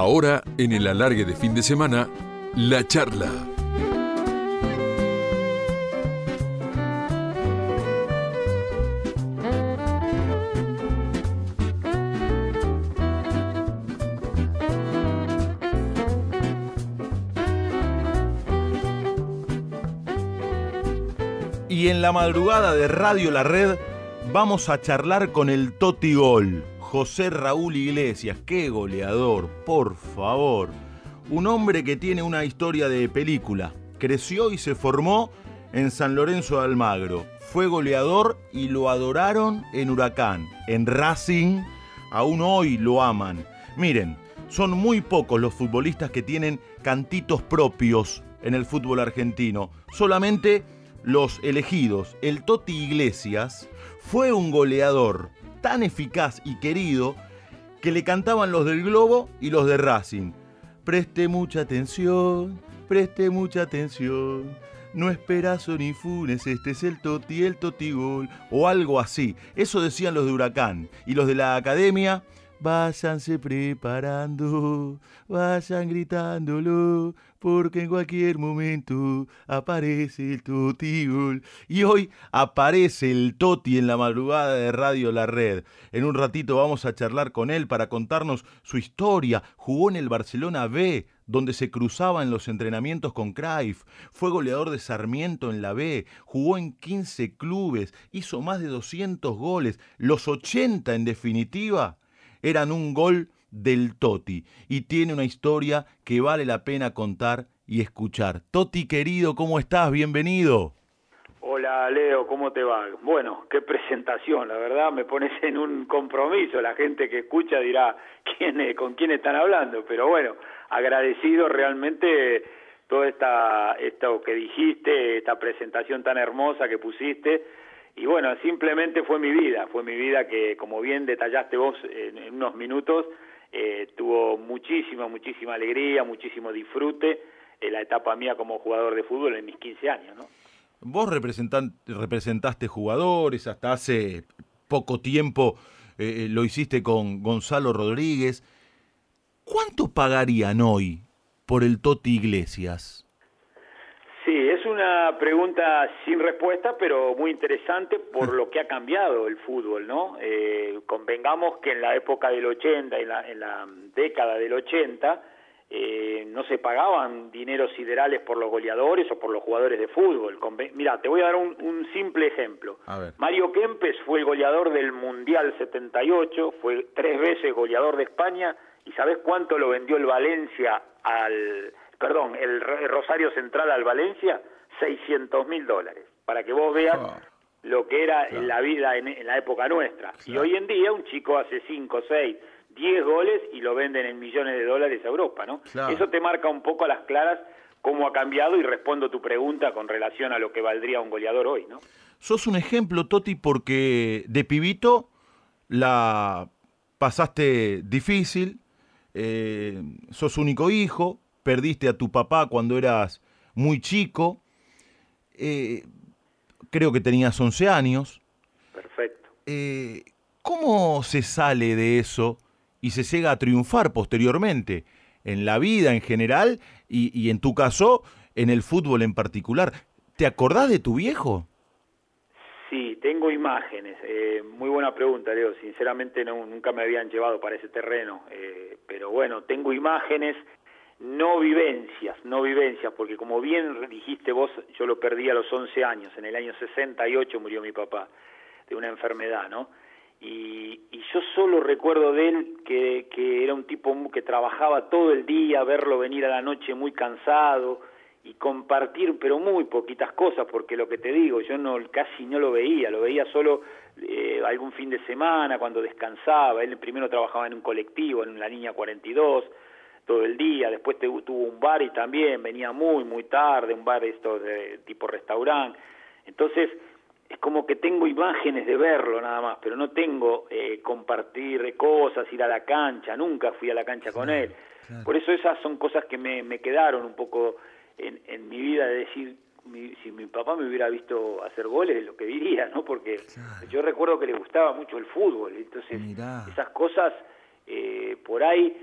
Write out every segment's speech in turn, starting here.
Ahora, en el alargue de fin de semana, la charla. Y en la madrugada de Radio La Red vamos a charlar con el Toti Gol, José Raúl Iglesias. ¡Qué goleador! Por favor. Un hombre que tiene una historia de película. Creció y se formó en San Lorenzo de Almagro. Fue goleador y lo adoraron en Huracán. En Racing, aún hoy lo aman. Miren, son muy pocos los futbolistas que tienen cantitos propios en el fútbol argentino. Solamente los elegidos. El Toti Iglesias fue un goleador tan eficaz y querido que le cantaban los del Globo y los de Racing. Preste mucha atención, preste mucha atención. No esperazo ni funes, este es el Toti, el Toti Gol, o algo así. Eso decían los de Huracán. Y los de la academia, váyanse preparando, vayan gritándolo, porque en cualquier momento aparece el Toti. Y hoy aparece el Toti en la madrugada de Radio La Red. En un ratito vamos a charlar con él para contarnos su historia. Jugó en el Barcelona B, donde se cruzaba en los entrenamientos con Cruyff, fue goleador de Sarmiento en la B, jugó en 15 clubes, hizo más de 200 goles, los 80 en definitiva eran un gol del Toti y tiene una historia que vale la pena contar y escuchar. Toti querido, ¿cómo estás? Bienvenido. Hola Leo, ¿cómo te va? Bueno, qué presentación, la verdad me pones en un compromiso, la gente que escucha dirá quién con quién están hablando, pero bueno, agradecido realmente todo esta esto que dijiste, esta presentación tan hermosa que pusiste y bueno, simplemente fue mi vida, fue mi vida que como bien detallaste vos en, unos minutos, eh, tuvo muchísima, muchísima alegría, muchísimo disfrute en la etapa mía como jugador de fútbol en mis 15 años, ¿no? Vos representaste jugadores, hasta hace poco tiempo eh, lo hiciste con Gonzalo Rodríguez. ¿Cuánto pagarían hoy por el Toti Iglesias? Sí, es una pregunta sin respuesta, pero muy interesante por lo que ha cambiado el fútbol, ¿no? Eh, convengamos que en la época del 80, en la, en la década del 80, eh, no se pagaban dineros siderales por los goleadores o por los jugadores de fútbol. Mira, te voy a dar un, simple ejemplo. Mario Kempes fue el goleador del Mundial 78, fue tres veces goleador de España, y ¿sabes cuánto lo vendió el Valencia al, perdón, el Rosario Central al Valencia? 600 mil dólares, para que vos veas ah. lo que era la vida en, la época nuestra. Y hoy en día un chico hace 5, 6, 10 goles y lo venden en millones de dólares a Europa, ¿no? Eso te marca un poco a las claras cómo ha cambiado y respondo tu pregunta con relación a lo que valdría un goleador hoy, ¿no? Sos un ejemplo, Toti, porque de pibito la pasaste difícil, eh, sos único hijo, perdiste a tu papá cuando eras muy chico, eh, creo que tenías 11 años. Perfecto. Eh, ¿Cómo se sale de eso y se llega a triunfar posteriormente en la vida en general y, en tu caso en el fútbol en particular. ¿Te acordás de tu viejo? Sí, tengo imágenes. Eh, muy buena pregunta, Leo. Sinceramente no, nunca me habían llevado para ese terreno. Eh, pero bueno, tengo imágenes, no vivencias, no vivencias, porque como bien dijiste vos, yo lo perdí a los 11 años. En el año 68 murió mi papá de una enfermedad, ¿no? Y, yo solo recuerdo de él que, que, era un tipo que trabajaba todo el día, verlo venir a la noche muy cansado y compartir, pero muy poquitas cosas, porque lo que te digo, yo no casi no lo veía, lo veía solo eh, algún fin de semana cuando descansaba. Él primero trabajaba en un colectivo, en la línea 42, todo el día, después tuvo un bar y también venía muy, muy tarde, un bar esto de tipo restaurante. Entonces, es como que tengo imágenes de verlo nada más, pero no tengo eh, compartir cosas, ir a la cancha, nunca fui a la cancha con él. Por eso esas son cosas que me, me quedaron un poco en, en mi vida de decir, si mi papá me hubiera visto hacer goles, lo que diría, ¿no? Porque yo recuerdo que le gustaba mucho el fútbol, entonces esas cosas eh, por ahí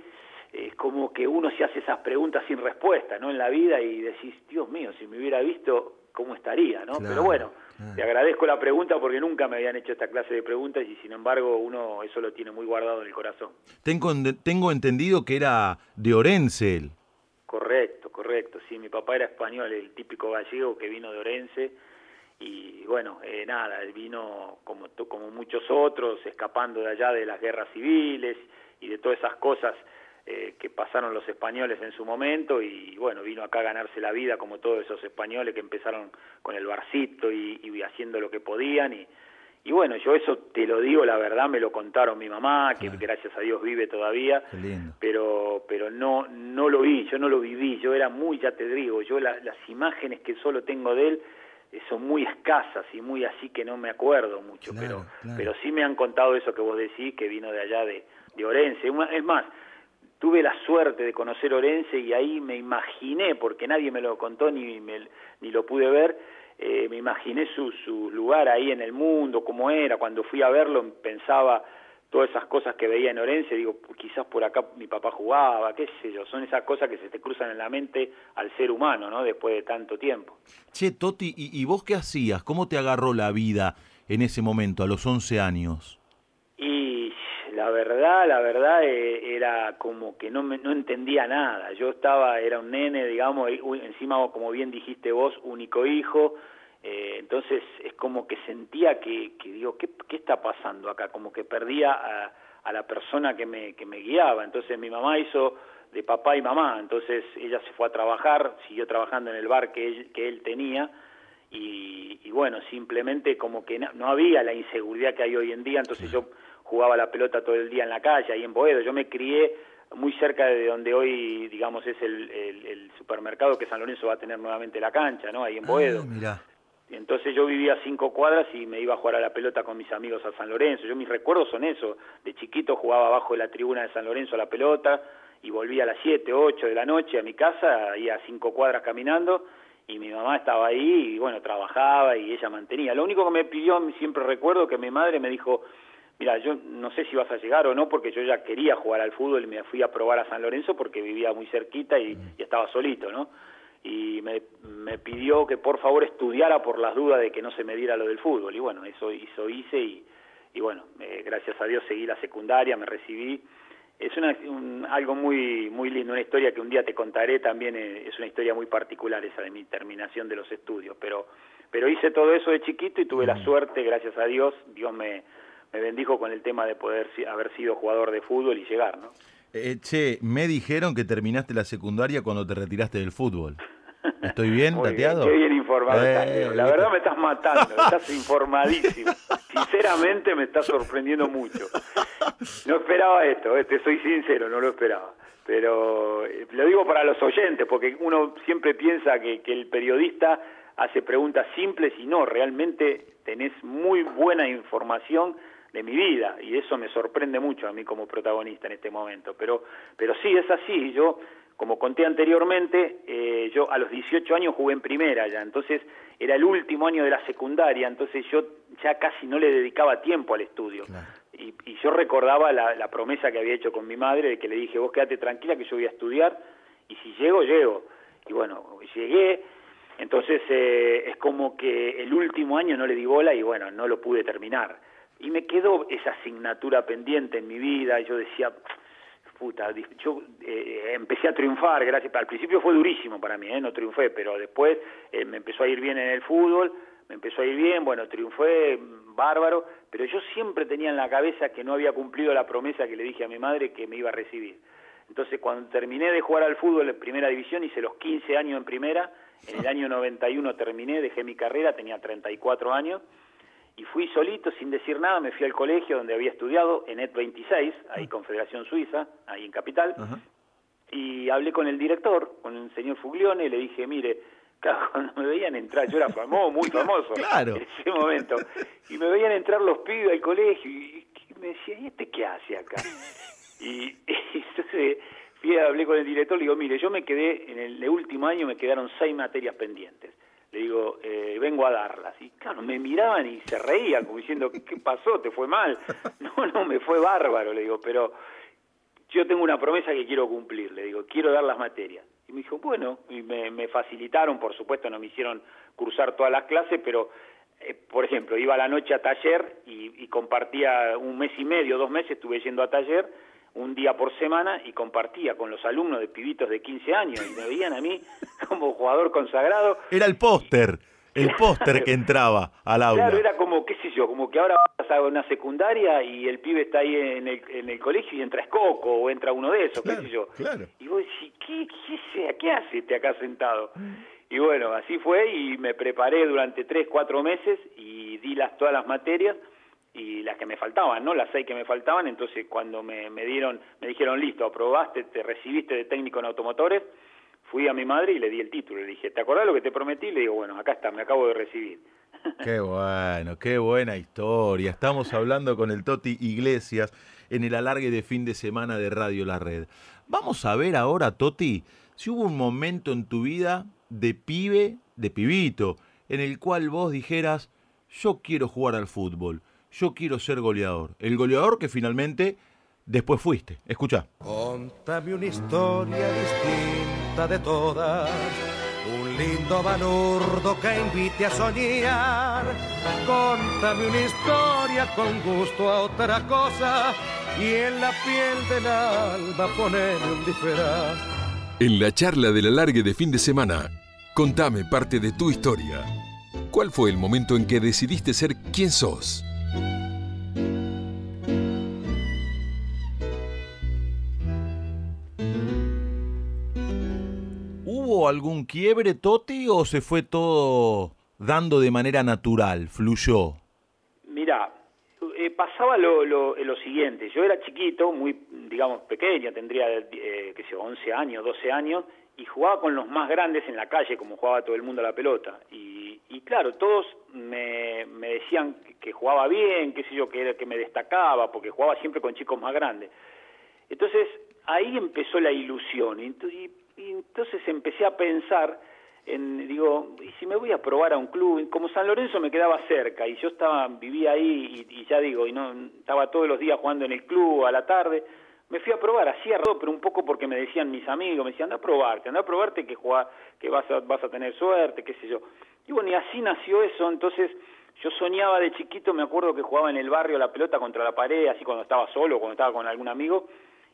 es como que uno se hace esas preguntas sin respuesta, ¿no? En la vida y decís, Dios mío, si me hubiera visto, ¿cómo estaría, no? Pero bueno, te agradezco la pregunta porque nunca me habían hecho esta clase de preguntas y sin embargo uno eso lo tiene muy guardado en el corazón. Tengo, tengo entendido que era de Orense él. Correcto, correcto. Sí, mi papá era español, el típico gallego que vino de Orense y bueno, eh, nada, él vino como, como muchos otros, escapando de allá de las guerras civiles y de todas esas cosas eh, que pasaron los españoles en su momento y bueno, vino acá a ganarse la vida como todos esos españoles que empezaron con el barcito y, y haciendo lo que podían y, y bueno, yo eso te lo digo, la verdad me lo contaron mi mamá, que gracias a Dios vive todavía, pero pero no no lo vi, yo no lo viví, yo era muy, ya te digo, yo las imágenes que solo tengo de él eh, son muy escasas y muy así que no me acuerdo mucho, pero pero sí me han contado eso que vos decís, que vino de allá de, de Orense. Es más, tuve la suerte de conocer Orense y ahí me imaginé, porque nadie me lo contó ni, ni lo pude ver, eh, me imaginé su, su lugar ahí en el mundo, cómo era, cuando fui a verlo pensaba todas esas cosas que veía en Orense, digo, quizás por acá mi papá jugaba, qué sé yo, son esas cosas que se te cruzan en la mente al ser humano, ¿no? Después de tanto tiempo. Che, Toti, ¿y, vos qué hacías? ¿Cómo te agarró la vida en ese momento, a los 11 años? Y la verdad, la verdad eh, era como que no, me, no entendía nada. Yo estaba, era un nene, digamos, encima, como bien dijiste vos, único hijo, eh, entonces es como que sentía que, que digo, ¿qué, ¿qué, está pasando acá? Como que perdía a, a, la persona que me, que me guiaba. Entonces mi mamá hizo de papá y mamá, entonces ella se fue a trabajar, siguió trabajando en el bar que él, que él tenía y, y bueno, simplemente como que no, había la inseguridad que hay hoy en día, entonces yo jugaba la pelota todo el día en la calle, ahí en Boedo, yo me crié muy cerca de donde hoy, digamos, es el, el, supermercado que San Lorenzo va a tener nuevamente la cancha, ¿no? Ahí en Boedo. Ah, entonces yo vivía a cinco cuadras y me iba a jugar a la pelota con mis amigos a San Lorenzo. Yo mis recuerdos son eso. De chiquito jugaba abajo de la tribuna de San Lorenzo a la pelota y volvía a las siete, ocho de la noche a mi casa, ahí a cinco cuadras caminando y mi mamá estaba ahí y bueno, trabajaba y ella mantenía. Lo único que me pidió, siempre recuerdo que mi madre me dijo, mira, yo no sé si vas a llegar o no porque yo ya quería jugar al fútbol y me fui a probar a San Lorenzo porque vivía muy cerquita y, y estaba solito, ¿no? y me, me, pidió que por favor estudiara por las dudas de que no se me diera lo del fútbol y bueno, eso, hizo hice y, y bueno, eh, gracias a Dios seguí la secundaria, me recibí. Es una, algo muy muy lindo, una historia que un día te contaré también, eh, es una historia muy particular esa de mi terminación de los estudios, pero pero hice todo eso de chiquito y tuve la suerte, gracias a Dios, Dios me, me bendijo con el tema de poder haber sido jugador de fútbol y llegar, ¿no? Eh, che, me dijeron que terminaste la secundaria cuando te retiraste del fútbol. ¿Estoy bien, Muy tateado? qué bien informado eh, La verdad me estás matando, estás informadísimo. Sinceramente me estás sorprendiendo mucho. No esperaba esto, eh, te soy sincero, no lo esperaba. Pero eh, lo digo para los oyentes, porque uno siempre piensa que, que el periodista hace preguntas simples y no, realmente tenés muy buena información de mi vida y eso me sorprende mucho a mí como protagonista en este momento. Pero, pero sí, es así. Yo como conté anteriormente, eh, yo a los 18 años jugué en primera ya, entonces era el último año de la secundaria, entonces yo ya casi no le dedicaba tiempo al estudio. Y, yo recordaba la, promesa que había hecho con mi madre, de que le dije, vos quédate tranquila que yo voy a estudiar, y si llego, llego. Y bueno, llegué, entonces eh, es como que el último año no le di bola y bueno, no lo pude terminar. Y me quedó esa asignatura pendiente en mi vida, y yo decía, puta, yo eh, empecé a triunfar, gracias, al principio fue durísimo para mí, ¿eh? no triunfé, pero después eh, me empezó a ir bien en el fútbol, me empezó a ir bien, bueno, triunfé, bárbaro, pero yo siempre tenía en la cabeza que no había cumplido la promesa que le dije a mi madre que me iba a recibir. Entonces, cuando terminé de jugar al fútbol en primera división, hice los 15 años en primera, en el año 91 terminé, dejé mi carrera, tenía 34 años, y fui solito, sin decir nada, me fui al colegio donde había estudiado, en ET 26, ahí ah. Confederación Suiza, ahí en Capital, y hablé con el director, con el señor Fuglione, y le dije, mire, cuando me veían entrar, yo era famoso, muy famoso en ese momento, y me veían entrar los pibes al colegio, y, me decía, ¿y este qué hace acá? y, entonces fui, hablé con el director, le digo, mire, yo me quedé, en el último año me quedaron seis materias pendientes le digo, eh, vengo a darlas. Y claro, me miraban y se reían, como diciendo, ¿qué, pasó? ¿Te fue mal? No, no, me fue bárbaro, le digo, pero yo tengo una promesa que quiero cumplir, le digo, quiero dar las materias. Y me dijo, bueno, y me, facilitaron, por supuesto, no me hicieron cursar todas las clases, pero, eh, por ejemplo, iba a la noche a taller y, y compartía un mes y medio, dos meses, estuve yendo a taller, un día por semana y compartía con los alumnos de pibitos de 15 años y me veían a mí como jugador consagrado. Era el póster el póster que entraba al aula. Claro, era como, qué sé yo, como que ahora vas a una secundaria y el pibe está ahí en el, en el colegio y entra Escoco o entra uno de esos, qué sé yo. Claro. Y vos decís, ¿qué, qué, qué hace este acá sentado? Y bueno, así fue y me preparé durante tres, cuatro meses y di las, todas las materias y las que me faltaban, ¿no? Las seis que me faltaban, entonces cuando me, dieron, me dijeron, listo, aprobaste, te recibiste de técnico en automotores, fui a mi madre y le di el título. Le dije, ¿te acordás lo que te prometí? Le digo, bueno, acá está, me acabo de recibir. Qué bueno, qué buena historia. Estamos hablando con el Toti Iglesias en el alargue de fin de semana de Radio La Red. Vamos a ver ahora, Toti, si hubo un momento en tu vida de pibe, de pibito, en el cual vos dijeras, yo quiero jugar al fútbol, yo quiero ser goleador. El goleador que finalmente después fuiste. Escucha. Contame una historia distinta de todas. Un lindo balurdo que invite a soñar. Contame una historia con gusto a otra cosa. Y en la piel del alba poneme un disfraz. En la charla del alargue de fin de semana, contame parte de tu historia. ¿Cuál fue el momento en que decidiste ser quien sos? Algún quiebre, Toti, o se fue todo dando de manera natural, fluyó? Mira, eh, pasaba lo, siguiente, yo era chiquito, muy, digamos, pequeño, tendría, eh, qué sé 11 años, 12 años, y jugaba con los más grandes en la calle, como jugaba todo el mundo a la pelota. Y, claro, todos me decían que jugaba bien, qué sé yo, que, era, que me destacaba, porque jugaba siempre con chicos más grandes. Entonces, ahí empezó la ilusión. Y, entonces empecé a pensar en, digo, ¿y si me voy a probar a un club? Como San Lorenzo me quedaba cerca y yo estaba, vivía ahí y, ya digo, y no estaba todos los días jugando en el club a la tarde. Me fui a probar, hacía todo, pero un poco porque me decían mis amigos, me decían, anda a probarte, anda a probarte que, que vas, a, vas a tener suerte, qué sé yo. Y bueno, y así nació eso, entonces yo soñaba de chiquito, me acuerdo que jugaba en el barrio la pelota contra la pared, así cuando estaba solo, cuando estaba con algún amigo,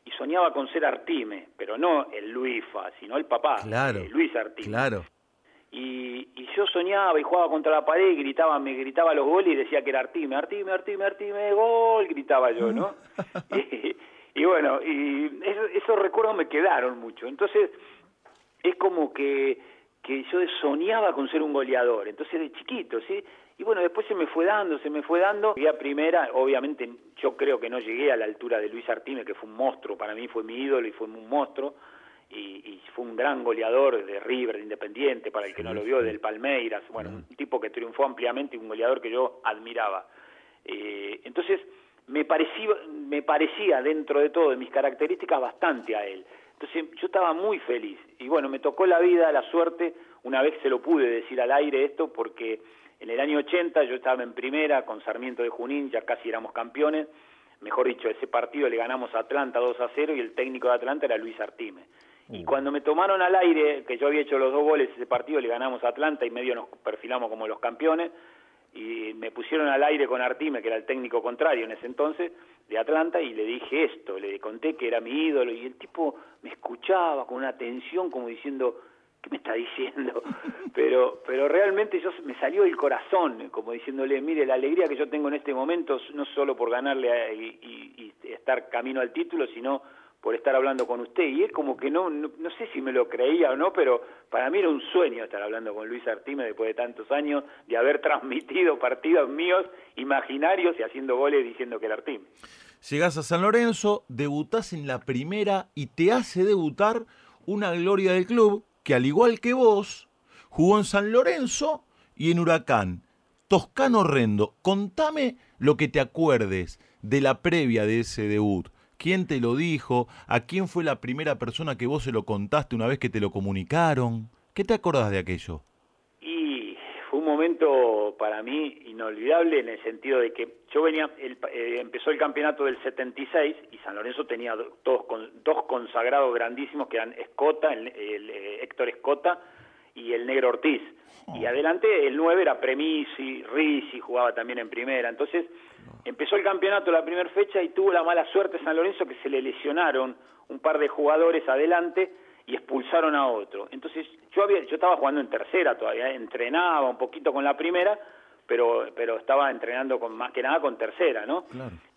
y soñaba con ser Artime, pero no el Luifa, sino el papá, claro, eh, Luis Artime. Claro. Y, y, yo soñaba y jugaba contra la pared y gritaba, me gritaba los goles y decía que era Artime, Artime, Artime, Artime, gol, gritaba yo, ¿no? y, bueno, y esos recuerdos me quedaron mucho. Entonces, es como que, que yo soñaba con ser un goleador, entonces de chiquito, ¿sí? Y bueno, después se me fue dando, se me fue dando. A primera, obviamente yo creo que no llegué a la altura de Luis Artime, que fue un monstruo, para mí fue mi ídolo y fue un monstruo. Y, fue un gran goleador de River, de Independiente, para el que no lo vio, del Palmeiras, bueno, un tipo que triunfó ampliamente y un goleador que yo admiraba. Eh, entonces, me parecía, me parecía dentro de todo, de mis características, bastante a él. Entonces, yo estaba muy feliz. Y bueno, me tocó la vida, la suerte, una vez se lo pude decir al aire esto, porque en el año 80 yo estaba en primera con Sarmiento de Junín, ya casi éramos campeones. Mejor dicho, ese partido le ganamos a Atlanta 2 a 0 y el técnico de Atlanta era Luis Artime. Y uh. cuando me tomaron al aire, que yo había hecho los dos goles ese partido, le ganamos a Atlanta y medio nos perfilamos como los campeones, y me pusieron al aire con Artime, que era el técnico contrario en ese entonces, de Atlanta, y le dije esto, le conté que era mi ídolo, y el tipo me escuchaba con una atención como diciendo, ¿qué me está diciendo? Pero, pero realmente yo me salió el corazón, como diciéndole, mire, la alegría que yo tengo en este momento, no solo por ganarle y, estar camino al título, sino por estar hablando con usted. Y es como que no, no, sé si me lo creía o no, pero para mí era un sueño estar hablando con Luis Artime después de tantos años, de haber transmitido partidos míos imaginarios y haciendo goles diciendo que era Artime. Llegás a San Lorenzo, debutás en la primera y te hace debutar una gloria del club que al igual que vos, jugó en San Lorenzo y en Huracán. Toscano Horrendo, contame lo que te acuerdes de la previa de ese debut. ¿Quién te lo dijo? ¿A quién fue la primera persona que vos se lo contaste una vez que te lo comunicaron? ¿Qué te acordás de aquello? Fue un momento para mí inolvidable en el sentido de que yo venía, eh, empezó el campeonato del 76 y San Lorenzo tenía dos, dos consagrados grandísimos que eran Escota, el, eh, Héctor Escota y el Negro Ortiz. Y oh. adelante el 9 era Premisi, Risi, jugaba también en primera. Entonces empezó el campeonato la primera fecha y tuvo la mala suerte San Lorenzo que se le lesionaron un par de jugadores adelante y expulsaron a otro. Entonces yo había, yo estaba jugando en tercera todavía, entrenaba un poquito con la primera, pero pero estaba entrenando con más que nada con tercera, ¿no?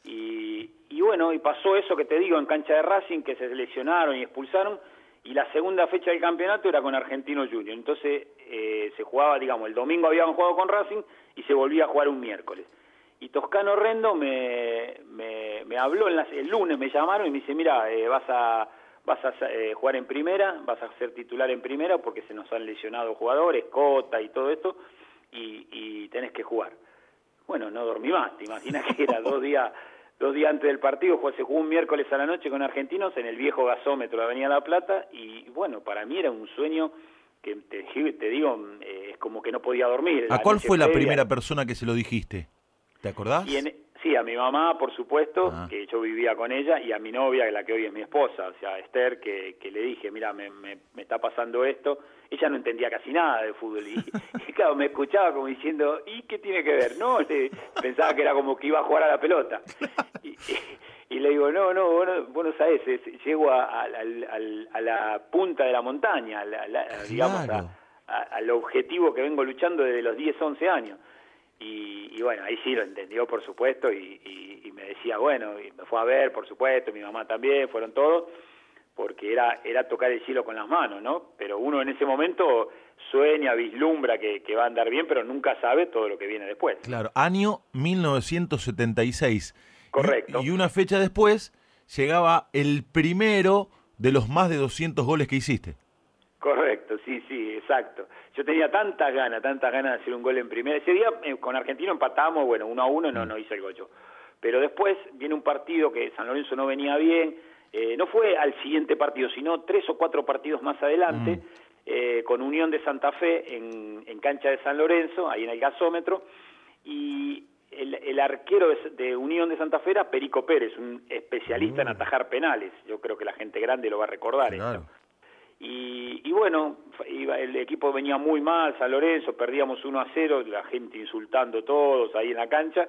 Y, y bueno, y pasó eso que te digo en cancha de Racing, que se lesionaron y expulsaron, y la segunda fecha del campeonato era con Argentino Junior. Entonces eh, se jugaba, digamos, el domingo habían jugado con Racing y se volvía a jugar un miércoles. Y Toscano Rendo me, me, me habló el lunes, me llamaron y me dice, mira, eh, vas a vas a eh, jugar en primera, vas a ser titular en primera porque se nos han lesionado jugadores, Cota y todo esto, y, y tenés que jugar. Bueno, no dormí más, te imaginas que era dos días dos días antes del partido, se jugó un miércoles a la noche con argentinos en el viejo gasómetro de Avenida La Plata, y bueno, para mí era un sueño que te, te digo, eh, es como que no podía dormir. ¿A cuál fue la primera persona que se lo dijiste? ¿Te acordás? Y Sí, a mi mamá, por supuesto, que yo vivía con ella, y a mi novia, la que hoy es mi esposa, o sea, Esther, que, que le dije, mira, me, me, está pasando esto. Ella no entendía casi nada de fútbol, y, claro, me escuchaba como diciendo, ¿y qué tiene que ver? No, pensaba que era como que iba a jugar a la pelota. Y, le digo, no, no, vos no, sabés, llego a, a, la punta de la montaña, digamos, al objetivo que vengo luchando desde los 10, 11 años. Y, bueno, ahí sí lo entendió, por supuesto, y, me decía, bueno, y me fue a ver, por supuesto, mi mamá también, fueron todos, porque era, era tocar el cielo con las manos, ¿no? Pero uno en ese momento sueña, vislumbra que, va a andar bien, pero nunca sabe todo lo que viene después. Claro, año 1976. Correcto. Y, y una fecha después llegaba el primero de los más de 200 goles que hiciste. Correcto, exacto. Yo tenía tantas ganas, tantas ganas de hacer un gol en primera. Ese día eh, con Argentino empatamos, bueno, uno a uno, no, mm. no hice el gol yo. Pero después viene un partido que San Lorenzo no venía bien, eh, no fue al siguiente partido, sino tres o cuatro partidos más adelante, mm. eh, con Unión de Santa Fe en, cancha de San Lorenzo, ahí en el gasómetro, y el, arquero de, Unión de Santa Fe era Perico Pérez, un especialista en mm. atajar penales. Yo creo que la gente grande lo va a recordar. Y, bueno, iba, el equipo venía muy mal, San Lorenzo, perdíamos 1 a 0, la gente insultando todos ahí en la cancha,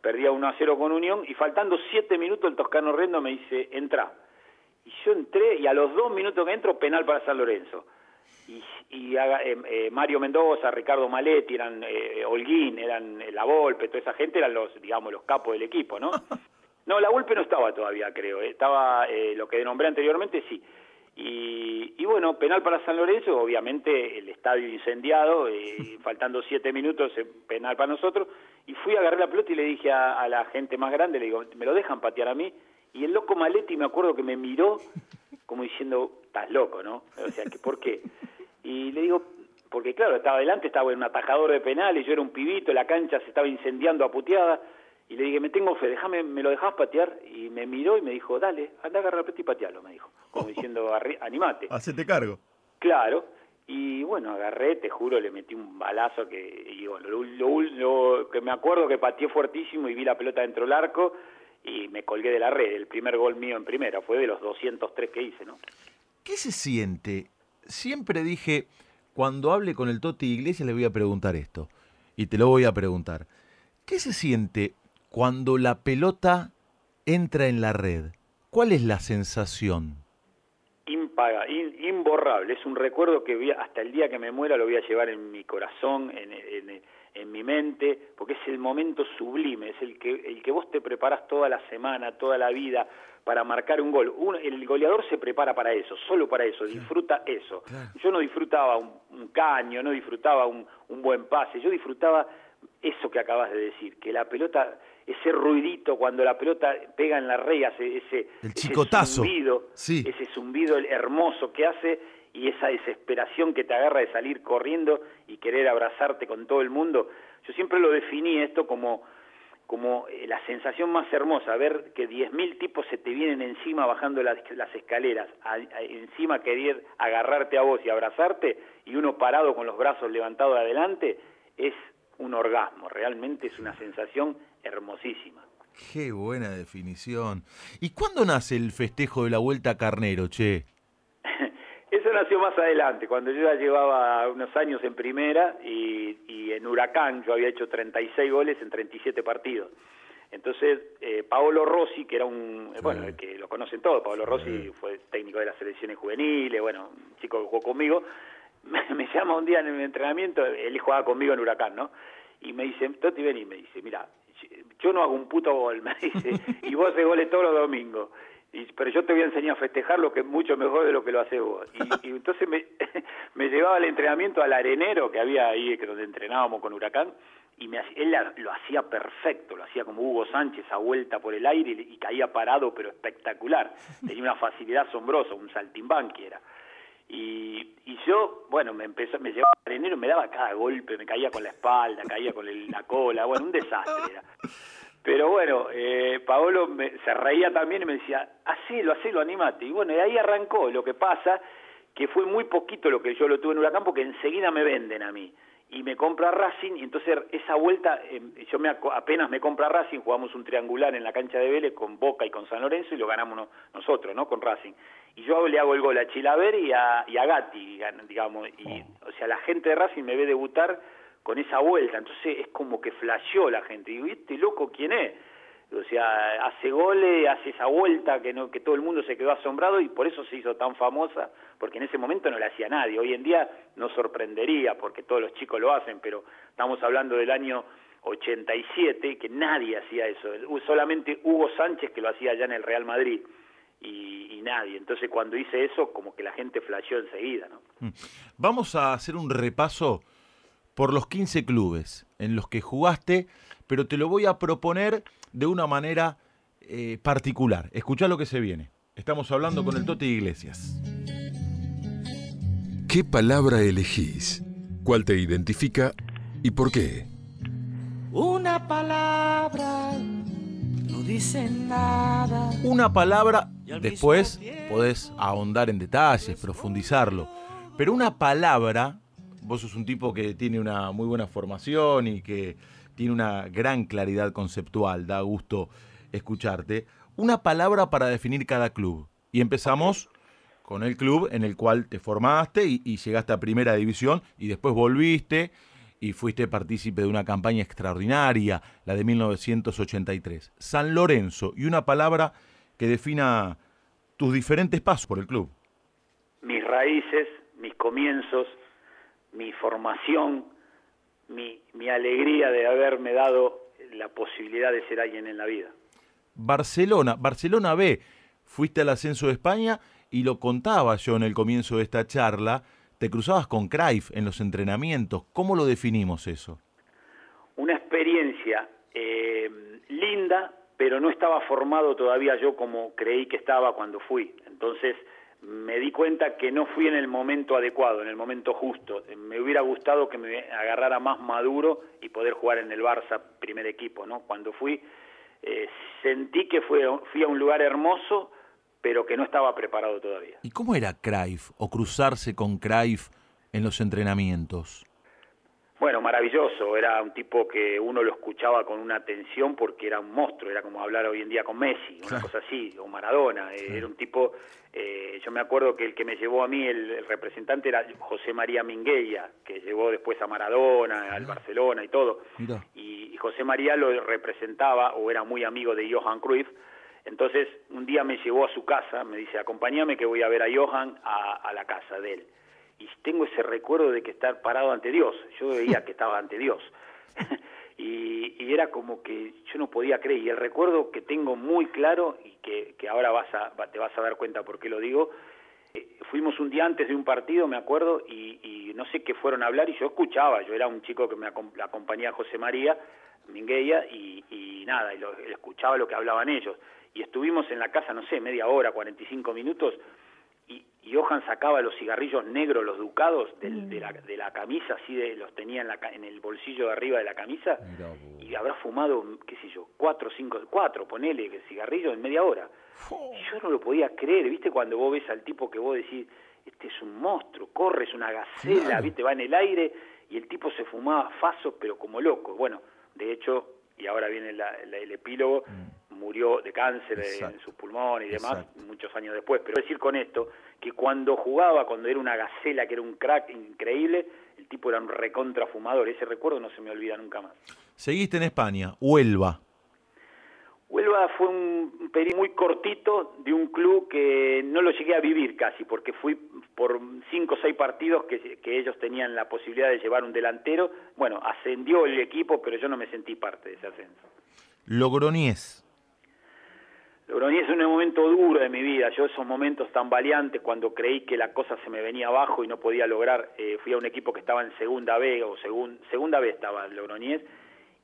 perdía 1 a 0 con Unión, y faltando 7 minutos el Toscano Rendo me dice, entra. Y yo entré, y a los 2 minutos que entro, penal para San Lorenzo. Y, y eh, eh, Mario Mendoza, Ricardo Maletti, eran eh, Holguín, eran La Volpe, toda esa gente eran los, digamos, los capos del equipo, ¿no? No, La Volpe no estaba todavía, creo, estaba lo que nombré anteriormente, sí. Y, bueno, penal para San Lorenzo, obviamente el estadio incendiado, eh, faltando siete minutos, eh, penal para nosotros, y fui a agarrar la pelota y le dije a, la gente más grande, le digo, ¿me lo dejan patear a mí? Y el loco Maletti me acuerdo que me miró como diciendo, estás loco, ¿no? O sea, que ¿por qué? Y le digo, porque claro, estaba adelante, estaba en un atajador de penales, yo era un pibito, la cancha se estaba incendiando a puteada, y le dije, me tengo fe, déjame, me lo dejás patear. Y me miró y me dijo, dale, anda a agarrar el y patealo, me dijo. Como diciendo, animate. Hacete cargo. Claro. Y bueno, agarré, te juro, le metí un balazo que, y bueno, lo, que me acuerdo que pateé fuertísimo y vi la pelota dentro del arco y me colgué de la red. El primer gol mío en primera fue de los 203 que hice, ¿no? ¿Qué se siente? Siempre dije, cuando hable con el Toti Iglesias le voy a preguntar esto. Y te lo voy a preguntar. ¿Qué se siente cuando la pelota entra en la red, ¿cuál es la sensación? Impaga, imborrable. Es un recuerdo que hasta el día que me muera lo voy a llevar en mi corazón, en, mi mente, porque es el momento sublime, es el que, el que vos te preparas toda la semana, toda la vida para marcar un gol. el goleador se prepara para eso, solo para eso, disfruta eso. Yo no disfrutaba un, caño, no disfrutaba un, un buen pase, yo disfrutaba eso que acabas de decir, que la pelota ese ruidito cuando la pelota pega en la red, ese, ese, zumbido, ese zumbido hermoso que hace y esa desesperación que te agarra de salir corriendo y querer abrazarte con todo el mundo. Yo siempre lo definí esto como, como eh, la sensación más hermosa, ver que 10.000 tipos se te vienen encima bajando las, las escaleras, encima querer agarrarte a vos y abrazarte, y uno parado con los brazos levantados adelante, es un orgasmo, realmente es una sensación hermosísima. Qué buena definición. ¿Y cuándo nace el festejo de la Vuelta a Carnero, che? Eso nació más adelante, cuando yo ya llevaba unos años en primera y, y en Huracán yo había hecho 36 goles en 37 partidos. Entonces, eh, Paolo Rossi, que era un, bueno, que lo conocen todos, Paolo Rossi fue técnico de las selecciones juveniles, bueno, un chico que jugó conmigo, me, llama un día en el entrenamiento, él jugaba conmigo en Huracán, ¿no? Y me dice, Toti, ven y me dice, mira, yo no hago un puto gol, me dice, y vos haces goles todos los domingos. Y, pero yo te voy a enseñar a festejar lo que es mucho mejor de lo que lo haces vos. Y, entonces me, llevaba al entrenamiento al arenero que había ahí, que donde entrenábamos con Huracán, y me, él lo hacía perfecto, lo hacía como Hugo Sánchez a vuelta por el aire y, caía parado, pero espectacular. Tenía una facilidad asombrosa, un saltimbanqui era. Y, y yo, bueno, me empezó, me llevaba al arenero, me daba cada golpe, me caía con la espalda, caía con la cola, bueno, un desastre era. Pero bueno, eh, Paolo se reía también y me decía, hacelo, hacelo, animate. Y bueno, de ahí arrancó. Lo que pasa que fue muy poquito lo que yo lo tuve en Huracán porque enseguida me venden a mí y me compra Racing y entonces esa vuelta em, yo me apenas me compra Racing jugamos un triangular en la cancha de Vélez con Boca y con San Lorenzo y lo ganamos nosotros no con Racing y yo le hago el gol a Chilaver y a, y a Gatti digamos y oh. o sea la gente de Racing me ve debutar con esa vuelta entonces es como que flasheó la gente y digo este loco quién es o sea, hace goles, hace esa vuelta que no que todo el mundo se quedó asombrado y por eso se hizo tan famosa, porque en ese momento no la hacía nadie. Hoy en día no sorprendería porque todos los chicos lo hacen, pero estamos hablando del año 87 que nadie hacía eso, solamente Hugo Sánchez que lo hacía allá en el Real Madrid. Y, nadie. Entonces cuando hice eso, como que la gente flasheó enseguida. ¿no? Mm. Vamos a hacer un repaso por los 15 clubes en los que jugaste, pero te lo voy a proponer de una manera eh, particular. Escucha lo que se viene. Estamos hablando con el Toti Iglesias. ¿Qué palabra elegís? ¿Cuál te identifica y por qué? Una palabra no dice nada. Una palabra, después podés ahondar en detalles, profundizarlo. Pero una palabra, vos sos un tipo que tiene una muy buena formación y que tiene una gran claridad conceptual, da gusto escucharte. Una palabra para definir cada club. Y empezamos con el club en el cual te formaste y, llegaste a primera división y después volviste y fuiste partícipe de una campaña extraordinaria, la de 1983. San Lorenzo, y una palabra que defina tus diferentes pasos por el club. Mis raíces, mis comienzos, mi formación, mi, mi alegría de haberme dado la posibilidad de ser alguien en la vida. Barcelona, Barcelona B, fuiste al ascenso de España y lo contaba yo en el comienzo de esta charla, te cruzabas con Craif en los entrenamientos. ¿Cómo lo definimos eso? Una experiencia eh, linda, pero no estaba formado todavía yo como creí que estaba cuando fui. Entonces, me di cuenta que no fui en el momento adecuado, en el momento justo. Me hubiera gustado que me agarrara más maduro y poder jugar en el Barça primer equipo, ¿no? Cuando fui, eh, sentí que fui a un lugar hermoso, pero que no estaba preparado todavía. ¿Y cómo era Craif o cruzarse con Craif en los entrenamientos? Bueno, maravilloso, era un tipo que uno lo escuchaba con una atención porque era un monstruo, era como hablar hoy en día con Messi, una cosa así, o Maradona, eh, era un tipo, eh, yo me acuerdo que el que me llevó a mí, el, representante era José María Mingueya, que llevó después a Maradona, al Barcelona y todo, y, José María lo representaba o era muy amigo de Johan Cruyff, entonces un día me llevó a su casa, me dice, acompáñame que voy a ver a Johan a la casa de él y tengo ese recuerdo de que estar parado ante Dios. Yo veía que estaba ante Dios. y, era como que yo no podía creer. Y el recuerdo que tengo muy claro y que, que ahora vas a, te vas a dar cuenta por qué lo digo, eh, fuimos un día antes de un partido, me acuerdo, y, y, no sé qué fueron a hablar y yo escuchaba. Yo era un chico que me acompañaba a José María Mingueya y, y nada, y lo, escuchaba lo que hablaban ellos. Y estuvimos en la casa, no sé, media hora, 45 minutos y Johan sacaba los cigarrillos negros, los ducados, de, la, de, la, camisa, así de los tenía en, la, en el bolsillo de arriba de la camisa, y habrá fumado, qué sé yo, cuatro, cinco, cuatro, ponele, cigarrillos en media hora. Y yo no lo podía creer, ¿viste? Cuando vos ves al tipo que vos decís, este es un monstruo, corre, es una gacela, ¿viste? Va en el aire, y el tipo se fumaba faso, pero como loco. Bueno, de hecho, y ahora viene el epílogo, mm. Murió de cáncer en sus pulmones y demás muchos años después. Pero decir con esto que cuando jugaba, cuando era una gacela, que era un crack increíble, el tipo era un recontra fumador. Ese recuerdo no se me olvida nunca más. Seguiste en España, Huelva. Huelva fue un periodo muy cortito de un club que no lo llegué a vivir casi, porque fui por cinco o seis partidos que, ellos tenían la posibilidad de llevar un delantero. Bueno, ascendió el equipo, pero yo no me sentí parte de ese ascenso. Logroñés. Logroñés es un momento duro de mi vida. Yo esos momentos tan valiantes, cuando creí que la cosa se me venía abajo y no podía lograr, eh, fui a un equipo que estaba en segunda B, o segunda B estaba Logroñés,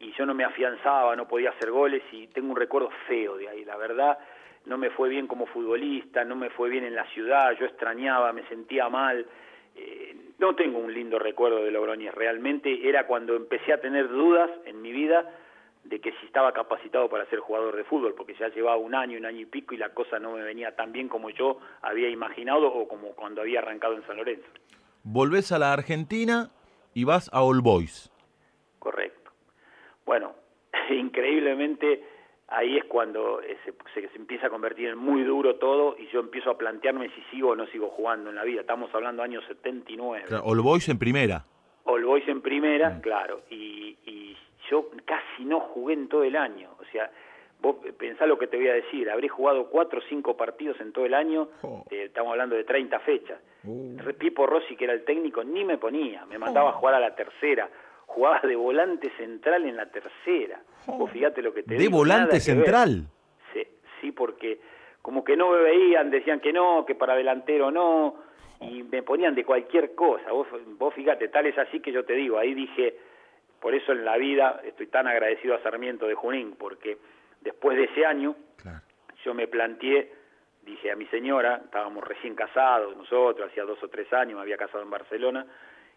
y yo no me afianzaba, no podía hacer goles y tengo un recuerdo feo de ahí, la verdad no me fue bien como futbolista, no me fue bien en la ciudad, yo extrañaba, me sentía mal, eh, no tengo un lindo recuerdo de Logroñez, realmente era cuando empecé a tener dudas en mi vida de que si estaba capacitado para ser jugador de fútbol, porque ya llevaba un año, un año y pico y la cosa no me venía tan bien como yo había imaginado o como cuando había arrancado en San Lorenzo. Volvés a la Argentina y vas a All Boys. Correcto. Bueno, increíblemente ahí es cuando se, empieza a convertir en muy duro todo y yo empiezo a plantearme si sigo o no sigo jugando en la vida. Estamos hablando años 79. Claro, All Boys en primera. All Boys en primera, mm. claro. Y, yo casi no jugué en todo el año. O sea, vos pensá lo que te voy a decir. Habré jugado cuatro o cinco partidos en todo el año. Eh, estamos hablando de 30 fechas. Uh. Pipo Rossi, que era el técnico, ni me ponía. Me mandaba a jugar a la tercera jugaba de volante central en la tercera. Vos fíjate lo que te ¿De volante central? Sí, sí, porque como que no me veían, decían que no, que para delantero no, y me ponían de cualquier cosa. Vos, vos fíjate, tal es así que yo te digo, ahí dije, por eso en la vida estoy tan agradecido a Sarmiento de Junín, porque después de ese año yo me planteé, dije a mi señora, estábamos recién casados nosotros, hacía dos o tres años, me había casado en Barcelona,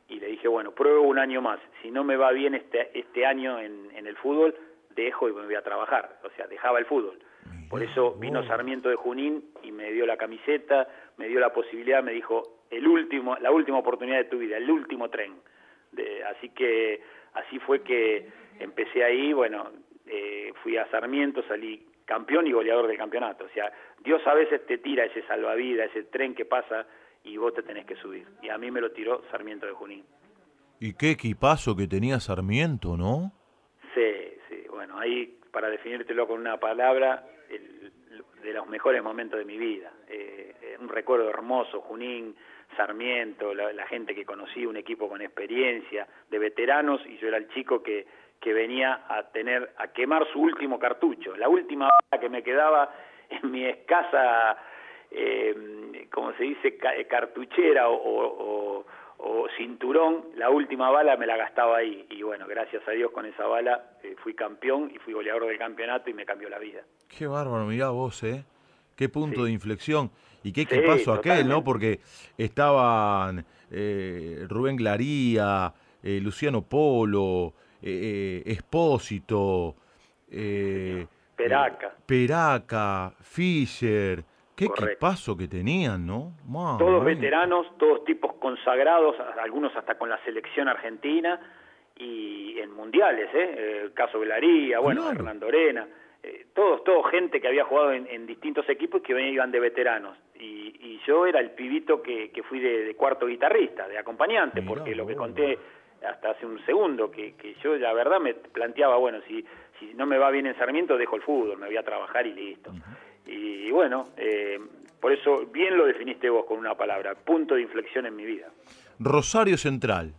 y le dije, bueno, pruebo un año más. Si no me va bien este, este año en, en el fútbol, dejo y me voy a trabajar. O sea, dejaba el fútbol. Por eso vino Sarmiento de Junín y me dio la camiseta, me dio la posibilidad, me dijo, el último, la última oportunidad de tu vida, el último tren. De, así que así fue que empecé ahí, bueno, eh, fui a Sarmiento, salí campeón y goleador del campeonato. O sea, Dios a veces te tira ese salvavidas, ese tren que pasa y vos te tenés que subir. Y a mí me lo tiró Sarmiento de Junín. Y qué equipazo que tenía Sarmiento, ¿no? Sí, sí. Bueno, ahí, para definírtelo con una palabra, de los mejores momentos de mi vida. Eh, eh, un recuerdo hermoso, Junín, Sarmiento, la, gente que conocí, un equipo con experiencia, de veteranos, y yo era el chico que, que venía a tener, a quemar su último cartucho. La última que me quedaba en mi escasa eh, como se dice, eh, cartuchera o, cinturón, la última bala me la gastaba ahí. Y bueno, gracias a Dios con esa bala eh, fui campeón y fui goleador del campeonato y me cambió la vida. Qué bárbaro, mirá vos, ¿eh? Qué punto de inflexión. Y qué, qué pasó aquel, ¿no? Porque estaban eh, Rubén Glaría, Luciano Polo, Espósito, Peraca. Peraca, Fischer. Qué equipazo que tenían, ¿no? todos veteranos, todos tipos consagrados, algunos hasta con la selección argentina y en mundiales, ¿eh? El caso Velaría, bueno, Hernando Arena, eh, todos, todos gente que había jugado en, distintos equipos que iban de veteranos. Y, yo era el pibito que, que fui de, cuarto guitarrista, de acompañante, porque lo que conté hasta hace un segundo, que, que yo la verdad me planteaba, bueno, si, si no me va bien en Sarmiento, dejo el fútbol, me voy a trabajar y listo. Y, bueno, eh, por eso bien lo definiste vos con una palabra, punto de inflexión en mi vida. Rosario Central.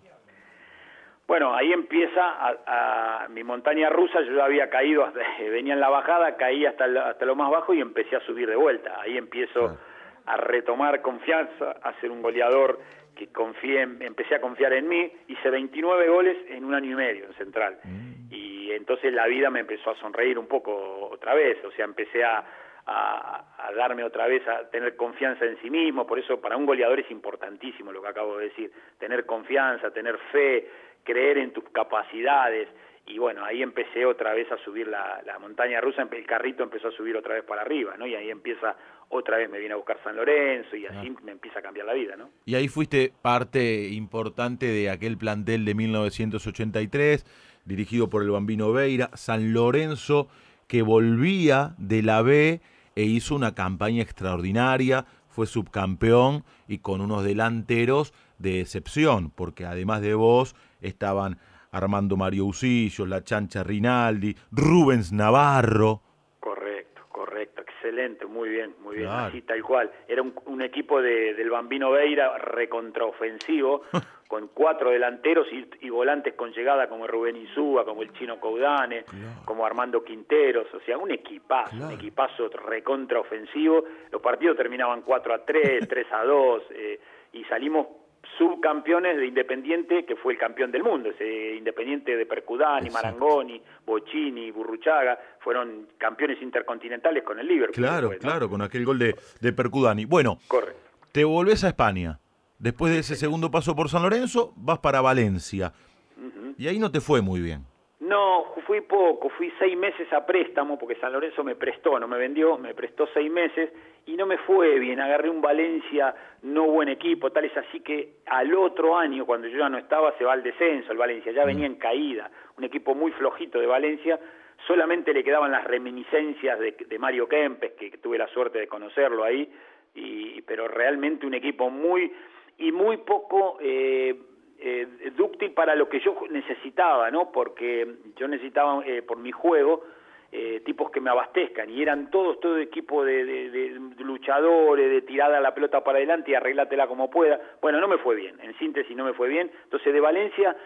Bueno, ahí empieza a, mi montaña rusa, yo había caído, venía en la bajada, caí hasta, hasta lo más bajo y empecé a subir de vuelta. Ahí empiezo a retomar confianza, a ser un goleador que confié, empecé a confiar en mí, hice 29 goles en un año y medio en Central. Mm. Y entonces la vida me empezó a sonreír un poco otra vez, o sea, empecé a, a, darme otra vez, a tener confianza en sí mismo, por eso para un goleador es importantísimo lo que acabo de decir, tener confianza, tener fe, creer en tus capacidades, y bueno, ahí empecé otra vez a subir la, la montaña rusa, el carrito empezó a subir otra vez para arriba, ¿no? Y ahí empieza, otra vez me viene a buscar San Lorenzo y así me empieza a cambiar la vida, ¿no? Y ahí fuiste parte importante de aquel plantel de 1983, dirigido por el Bambino Veira, San Lorenzo, que volvía de la B e hizo una campaña extraordinaria, fue subcampeón y con unos delanteros de excepción, porque además de vos estaban Armando Mario Usillos, La Chancha Rinaldi, Rubens Navarro. Correcto, correcto, excelente, muy bien, muy bien, así tal cual. Era un, equipo de, del Bambino Veira recontraofensivo, con cuatro delanteros y, volantes con llegada como Rubén Insúa, como el Chino Caudane, como Armando Quinteros, o sea, un equipazo, un equipazo recontraofensivo. Los partidos terminaban 4 a 3, 3 a 2, eh, y salimos subcampeones de Independiente, que fue el campeón del mundo, ese Independiente de Percudani, Marangoni, Bocini, Burruchaga, fueron campeones intercontinentales con el Liverpool. Claro, claro, con aquel gol de, de Percudani. Bueno, te volvés a España. Después de ese segundo paso por San Lorenzo, vas para Valencia. Y ahí no te fue muy bien. No, fui poco, fui seis meses a préstamo, porque San Lorenzo me prestó, no me vendió, me prestó seis meses y no me fue bien, agarré un Valencia no buen equipo, tal es así que al otro año, cuando yo ya no estaba, se va al descenso el Valencia, ya venía en caída, un equipo muy flojito de Valencia, solamente le quedaban las reminiscencias de, Mario Kempes, que, tuve la suerte de conocerlo ahí, y, pero realmente un equipo muy, y muy poco... Eh, eh, dúctil para lo que yo necesitaba, ¿no? Porque yo necesitaba eh, por mi juego eh, tipos que me abastezcan y eran todos todo equipo de, luchadores, de tirada la pelota para adelante y arreglátela como pueda. Bueno, no me fue bien, en síntesis no me fue bien. Entonces de Valencia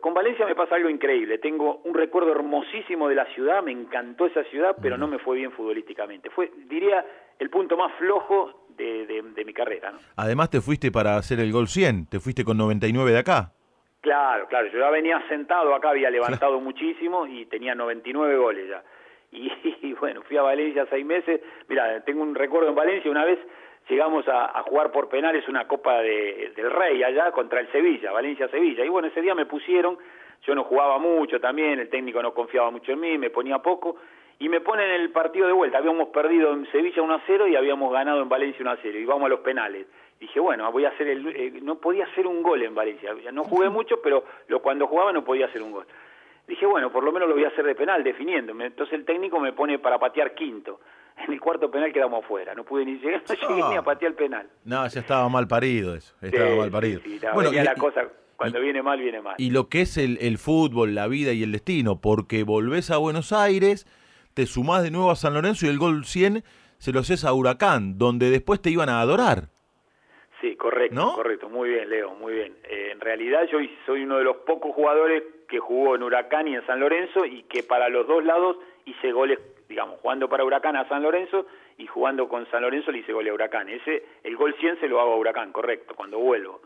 con Valencia me pasa algo increíble. Tengo un recuerdo hermosísimo de la ciudad, me encantó esa ciudad, pero no me fue bien futbolísticamente. Fue, diría, el punto más flojo de, mi carrera. ¿no? Además te fuiste para hacer el gol 100, te fuiste con 99 de acá. Claro, claro, yo ya venía sentado acá, había levantado muchísimo y tenía 99 goles ya. Y, bueno, fui a Valencia seis meses, mira, tengo un recuerdo en Valencia, una vez llegamos a, jugar por penales una Copa de, del Rey allá contra el Sevilla, Valencia-Sevilla, y bueno, ese día me pusieron, yo no jugaba mucho también, el técnico no confiaba mucho en mí, me ponía poco, y me ponen el partido de vuelta. Habíamos perdido en Sevilla 1 a 0 y habíamos ganado en Valencia 1 a 0. Y vamos a los penales. Dije, bueno, voy a hacer el. Eh, no podía hacer un gol en Valencia. No jugué mucho, pero lo, cuando jugaba no podía hacer un gol. Dije, bueno, por lo menos lo voy a hacer de penal, definiéndome. Entonces el técnico me pone para patear quinto. En el cuarto penal quedamos fuera. No pude ni llegar, no llegué ni a patear el penal. No, ya estaba mal parido eso. Estaba mal parido. bueno, y, la cosa. Cuando viene mal, viene mal. Y lo que es el, el fútbol, la vida y el destino, porque volvés a Buenos Aires te sumás de nuevo a San Lorenzo y el gol 100 se lo haces a Huracán, donde después te iban a adorar. Sí, correcto, correcto, muy bien, Leo, muy bien. Eh, en realidad yo soy uno de los pocos jugadores que jugó en Huracán y en San Lorenzo y que para los dos lados hice goles, digamos, jugando para Huracán a San Lorenzo y jugando con San Lorenzo le hice goles a Huracán. Ese, el gol 100 se lo hago a Huracán, correcto, cuando vuelvo.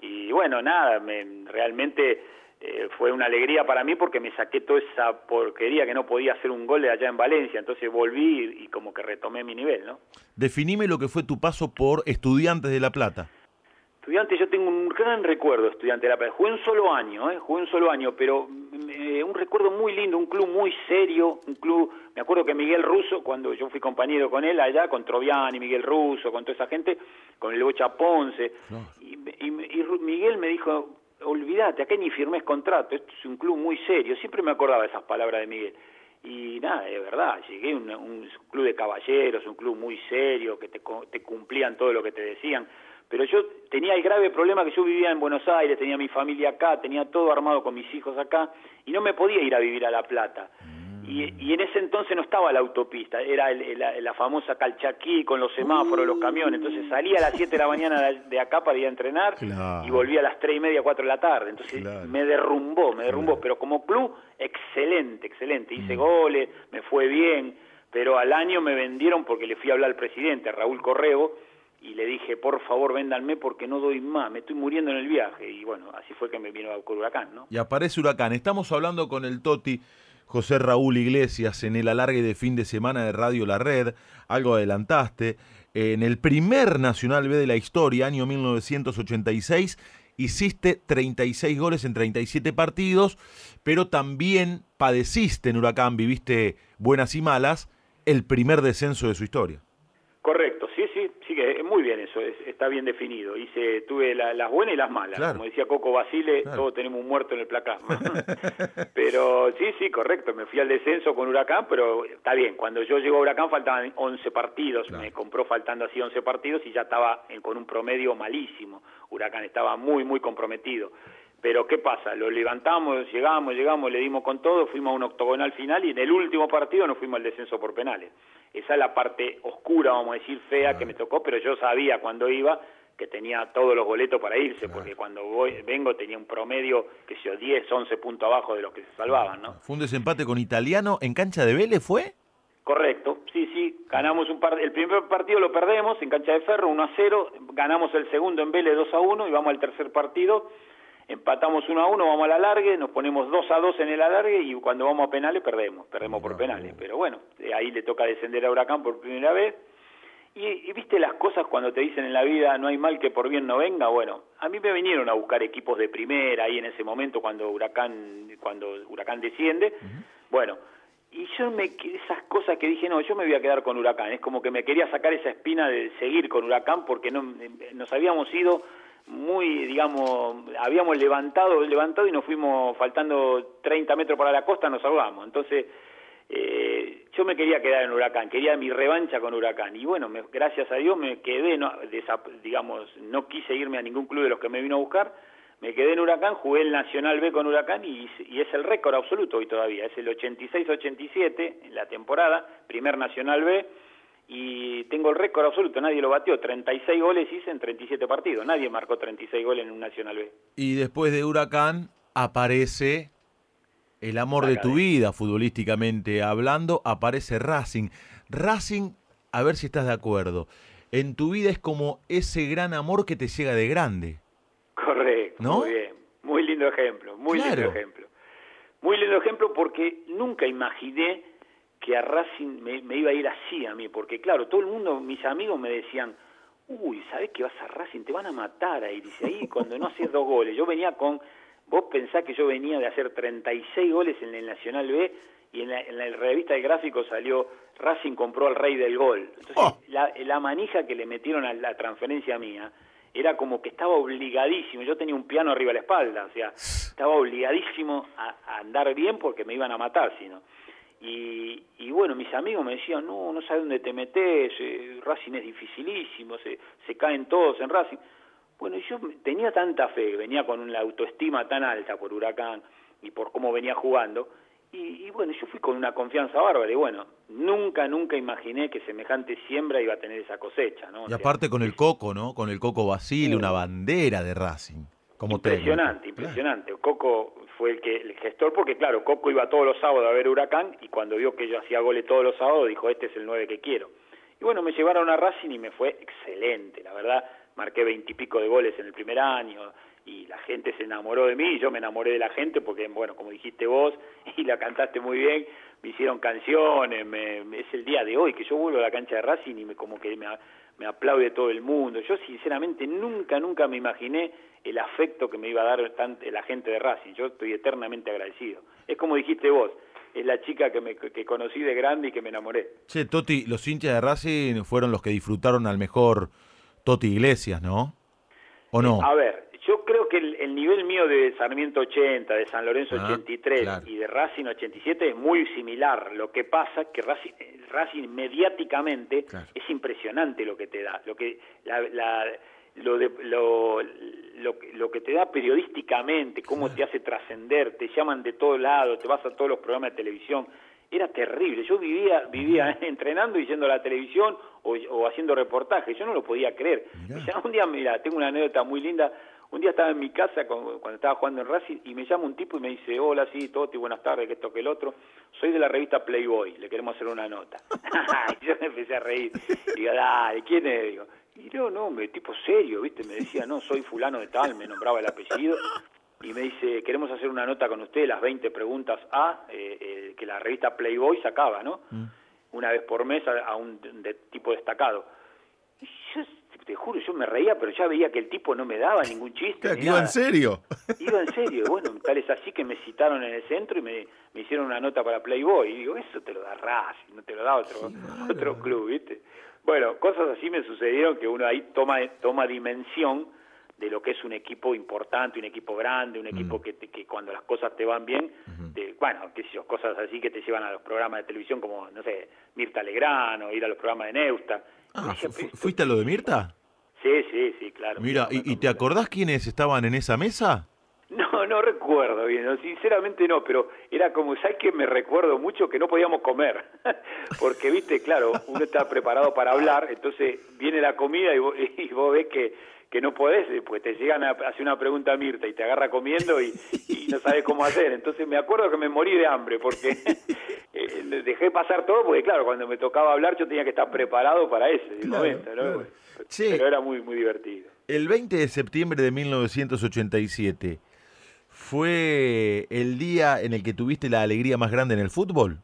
Y bueno, nada, me, realmente eh, fue una alegría para mí porque me saqué toda esa porquería que no podía hacer un gol de allá en Valencia, entonces volví y, como que retomé mi nivel, ¿no? Definime lo que fue tu paso por Estudiantes de La Plata. Estudiantes, yo tengo un gran recuerdo Estudiantes de La Plata. Jugué un solo año, ¿eh? Jugué un solo año, pero eh, un recuerdo muy lindo, un club muy serio, un club... Me acuerdo que Miguel Russo, cuando yo fui compañero con él allá, con Troviani, Miguel Russo, con toda esa gente, con el Bocha Ponce, y, y Miguel me dijo, olvídate, acá ni firmes contrato, esto es un club muy serio, siempre me acordaba esas palabras de Miguel. Y nada, es verdad, llegué a un, club de caballeros, un club muy serio, que te, te cumplían todo lo que te decían, pero yo tenía el grave problema que yo vivía en Buenos Aires, tenía mi familia acá, tenía todo armado con mis hijos acá, y no me podía ir a vivir a La Plata. Y, en ese entonces no estaba la autopista, era la, famosa Calchaquí con los semáforos, los camiones. Entonces salía a las 7 de la mañana de acá para ir a entrenar y volvía a las 3 y media, 4 de la tarde. Entonces me derrumbó, me derrumbó. Pero como club, excelente, excelente. Hice mm. goles, me fue bien, pero al año me vendieron porque le fui a hablar al presidente, a Raúl Corrego, y le dije, por favor, véndanme porque no doy más, me estoy muriendo en el viaje. Y bueno, así fue que me vino a Huracán, ¿no? Y aparece Huracán. Estamos hablando con el Toti José Raúl Iglesias en el alargue de fin de semana de Radio La Red, algo adelantaste, en el primer Nacional B de la historia, año 1986, hiciste 36 goles en 37 partidos, pero también padeciste en Huracán, viviste buenas y malas, el primer descenso de su historia. Correcto, sí, sí, sí que muy bien eso, está bien definido. Hice, tuve las buenas y las malas. Como decía Coco Basile, todos tenemos un muerto en el placar. pero sí, sí, correcto, me fui al descenso con Huracán, pero está bien, cuando yo llego a Huracán faltaban 11 partidos, me compró faltando así 11 partidos y ya estaba con un promedio malísimo. Huracán estaba muy, muy comprometido. Pero ¿qué pasa? Lo levantamos, llegamos, llegamos, le dimos con todo, fuimos a un octogonal final y en el último partido nos fuimos al descenso por penales. Esa es la parte oscura, vamos a decir, fea que me tocó, pero yo sabía cuando iba que tenía todos los boletos para irse, porque cuando voy, vengo tenía un promedio, que sé 10, 11 puntos abajo de los que se salvaban, ¿no? ¿Fue un desempate con Italiano en cancha de Vélez, fue? Correcto, sí, sí, ganamos un par el primer partido lo perdemos en cancha de Ferro 1 a 0, ganamos el segundo en Vélez 2 a 1 y vamos al tercer partido, empatamos 1 a 1, vamos al alargue, nos ponemos 2 a 2 en el alargue y cuando vamos a penales perdemos, perdemos por penales, pero bueno, ahí le toca descender a Huracán por primera vez. Y, viste las cosas cuando te dicen en la vida no hay mal que por bien no venga, bueno, a mí me vinieron a buscar equipos de primera ahí en ese momento cuando Huracán cuando Huracán desciende. Bueno, y yo me esas cosas que dije, no, yo me voy a quedar con Huracán, es como que me quería sacar esa espina de seguir con Huracán porque no nos habíamos ido muy, digamos, habíamos levantado, levantado y nos fuimos faltando 30 metros para la costa, nos ahogamos. Entonces, eh, yo me quería quedar en Huracán, quería mi revancha con Huracán. Y bueno, gracias a Dios me quedé, no, digamos, no quise irme a ningún club de los que me vino a buscar me quedé en Huracán, jugué el Nacional B con Huracán y, es el récord absoluto hoy todavía, es el 86-87 en la temporada, primer Nacional B, y tengo el récord absoluto, nadie lo batió, 36 goles hice en 37 partidos, nadie marcó 36 goles en un Nacional B. Y después de Huracán aparece el amor de tu vida, futbolísticamente hablando, aparece Racing. Racing, a ver si estás de acuerdo, en tu vida es como ese gran amor que te llega de grande. Correcto, muy bien. Muy lindo ejemplo, muy lindo ejemplo. Muy lindo ejemplo porque nunca imaginé que a Racing me, iba a ir así a mí, porque claro, todo el mundo, mis amigos me decían, uy, ¿sabes que vas a Racing? Te van a matar ahí, dice, ahí cuando no haces dos goles. Yo venía con, vos pensás que yo venía de hacer 36 goles en el Nacional B y en la, revista de gráfico salió Racing compró al rey del gol. Entonces, oh. la, la manija que le metieron a la transferencia mía, era como que estaba obligadísimo, yo tenía un piano arriba de la espalda, o sea, estaba obligadísimo a, andar bien porque me iban a matar, sino. Y, y bueno, mis amigos me decían, no, no sabes dónde te metes, eh, Racing es dificilísimo, se, se caen todos en Racing. Bueno, yo tenía tanta fe, venía con una autoestima tan alta por Huracán y por cómo venía jugando, y, bueno, yo fui con una confianza bárbara y bueno, nunca, nunca imaginé que semejante siembra iba a tener esa cosecha, ¿no? y aparte con el Coco, ¿no? Con el Coco Basile, una bandera de Racing. Como impresionante, impresionante. Coco fue el que el gestor, porque claro, Coco iba todos los sábados a ver Huracán y cuando vio que yo hacía goles todos los sábados dijo, este es el 9 que quiero. Y bueno, me llevaron a Racing y me fue excelente, la verdad, marqué veintipico de goles en el primer año, y la gente se enamoró de mí y yo me enamoré de la gente porque, bueno, como dijiste vos y la cantaste muy bien, me hicieron canciones, me, es el día de hoy que yo vuelvo a la cancha de Racing y me, como que me, me aplaude todo el mundo. Yo sinceramente nunca, nunca me imaginé el afecto que me iba a dar la gente de Racing. Yo estoy eternamente agradecido. Es como dijiste vos, es la chica que, me, que conocí de grande y que me enamoré. Che, Toti, los hinchas de Racing fueron los que disfrutaron al mejor Toti Iglesias, ¿no? ¿O no? a ver, yo creo que el, nivel mío de Sarmiento 80, de San Lorenzo 83 ah, y de Racing 87 es muy similar. Lo que pasa es que Racing, Racing mediáticamente es impresionante lo que te da, lo que la, lo, de, lo, lo, que te da periodísticamente, cómo te hace trascender, te llaman de todos lados, te vas a todos los programas de televisión. Era terrible. Yo vivía vivía entrenando y yendo a la televisión o, haciendo reportajes. Yo no lo podía creer. un día, mira, tengo una anécdota muy linda un día estaba en mi casa cuando estaba jugando en Racing y me llama un tipo y me dice, hola, sí, Toti, buenas tardes, que esto, que el otro. Soy de la revista Playboy, le queremos hacer una nota. y yo me empecé a reír. Y digo, dale, ¿quién es? Digo, y yo, no, me tipo serio, ¿viste? Me decía, no, soy fulano de tal, me nombraba el apellido. Y me dice, queremos hacer una nota con usted, las 20 preguntas A, eh, eh, que la revista Playboy sacaba, ¿no? Mm. Una vez por mes a, un de, tipo destacado. Te juro, yo me reía, pero ya veía que el tipo no me daba ningún chiste. ni iba nada. en serio. Iba en serio, bueno, tal es así que me citaron en el centro y me, me hicieron una nota para Playboy. Y digo, eso te lo da Racing, no te lo da otro, otro club, ¿viste? Bueno, cosas así me sucedieron que uno ahí toma, toma dimensión de lo que es un equipo importante, un equipo grande, un equipo que, te- que cuando las cosas te van bien, te- bueno, qué sé yo, cosas así que te llevan a los programas de televisión como, no sé, Mirta Legrano, ir a los programas de Neusta. Ah, Y decía, fu- "Pero fu- esto- ¿fuiste a lo de Mirta? Sí, sí, sí, claro. Mira, ¿y, y te acordás quiénes estaban en esa mesa? No, no recuerdo bien, no, sinceramente no, pero era como, ¿sabes que Me recuerdo mucho que no podíamos comer, porque, viste, claro, uno está preparado para hablar, entonces viene la comida y vos, y vos ves que, que no podés, pues te llegan a hacer una pregunta a Mirta y te agarra comiendo y, y no sabes cómo hacer, entonces me acuerdo que me morí de hambre, porque eh, dejé pasar todo, porque claro, cuando me tocaba hablar yo tenía que estar preparado para ese Claro, momento, ¿no? claro. Che. Pero era muy, muy divertido. El 20 de septiembre de 1987 fue el día en el que tuviste la alegría más grande en el fútbol.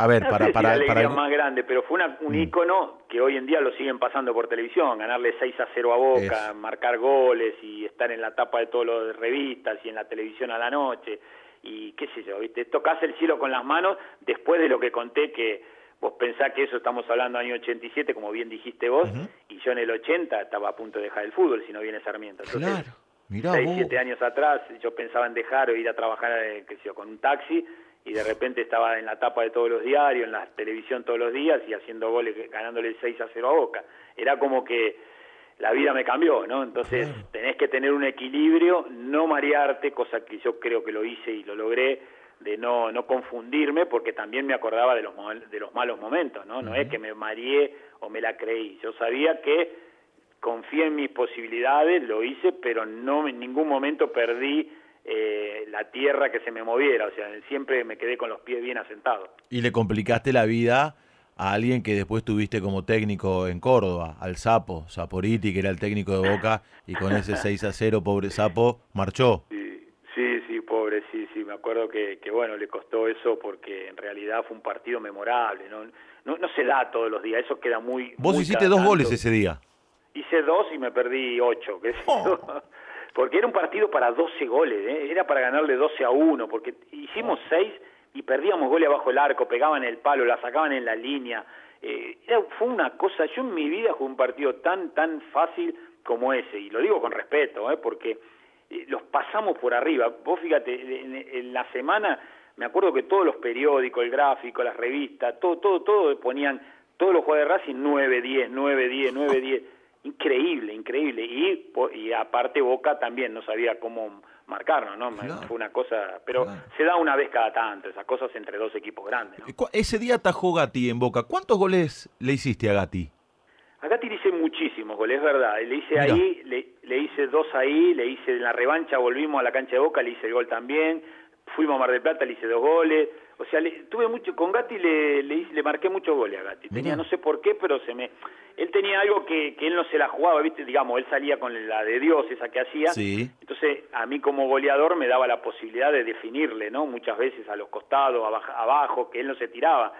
A ver, No para, sé si para, la para- más grande, pero fue una- un Mm. ícono que hoy en día lo siguen pasando por televisión, ganarle 6 a 0 a Boca, marcar goles y estar en la tapa de todas las revistas y en la televisión a la noche y qué sé yo, ¿viste? Tocás el cielo con las manos después de lo que conté que vos pensás que eso estamos hablando año 87, como bien dijiste vos, y yo en el 80 estaba a punto de dejar el fútbol si no viene Sarmiento. Entonces, Claro, mirá seis, vos. siete años atrás yo pensaba en dejar o ir a trabajar eh, qué sé yo, con un taxi y de repente estaba en la tapa de todos los diarios, en la televisión todos los días y haciendo goles, ganándole 6 a 0 a Boca. Era como que la vida me cambió, ¿no? Entonces tenés que tener un equilibrio, no marearte, cosa que yo creo que lo hice y lo logré, de no, no confundirme, porque también me acordaba de los, de los malos momentos, ¿no? No es que me mareé o me la creí, yo sabía que confié en mis posibilidades, lo hice, pero no en ningún momento perdí eh, la tierra que se me moviera, o sea, siempre me quedé con los pies bien asentados. Y le complicaste la vida a alguien que después tuviste como técnico en Córdoba, al Sapo, Saporiti, que era el técnico de Boca, y con ese 6 a 0, pobre Sapo, marchó. Sí, sí, sí, pobre, sí, sí, me acuerdo que, que, bueno, le costó eso porque en realidad fue un partido memorable, ¿no? No, no se da todos los días, eso queda muy... Vos muy hiciste dos goles ese día. Hice dos y me perdí ocho, Oh. Porque era un partido para 12 goles, ¿eh? era para ganarle 12 a 1, porque hicimos seis y perdíamos goles abajo el arco, pegaban el palo, la sacaban en la línea. Eh, era- fue una cosa, yo en mi vida jugué un partido tan, tan fácil como ese, y lo digo con respeto, ¿eh? porque eh, los pasamos por arriba. Vos fíjate, en, en la semana me acuerdo que todos los periódicos, el gráfico, las revistas, todo, todo, todo ponían, todos los jugadores de Racing 9, 10, 9, 10, 9, 10. Increíble, increíble. Y, y aparte Boca también no sabía cómo marcarnos, ¿no? Claro. Fue una cosa, pero Claro. se da una vez cada tanto, esas cosas entre dos equipos grandes, ¿no? Cu- Ese día atajó Gatti en Boca. ¿Cuántos goles le hiciste a Gatti? A Gatti le hice muchísimos goles, es verdad. Le hice Mira. ahí, le, le hice dos ahí, le hice en la revancha, volvimos a la cancha de Boca, le hice el gol también. Fuimos a Mar del Plata, le hice dos goles. O sea, le, tuve mucho, con Gatti le, le, le marqué muchos goles a Gatti. Tenía, no sé por qué, pero se me... Él tenía algo que, que él no se la jugaba, ¿viste? Digamos, él salía con la de Dios, esa que hacía. Sí. Entonces, a mí como goleador me daba la posibilidad de definirle, ¿no? Muchas veces a los costados, abajo, abajo que él no se tiraba.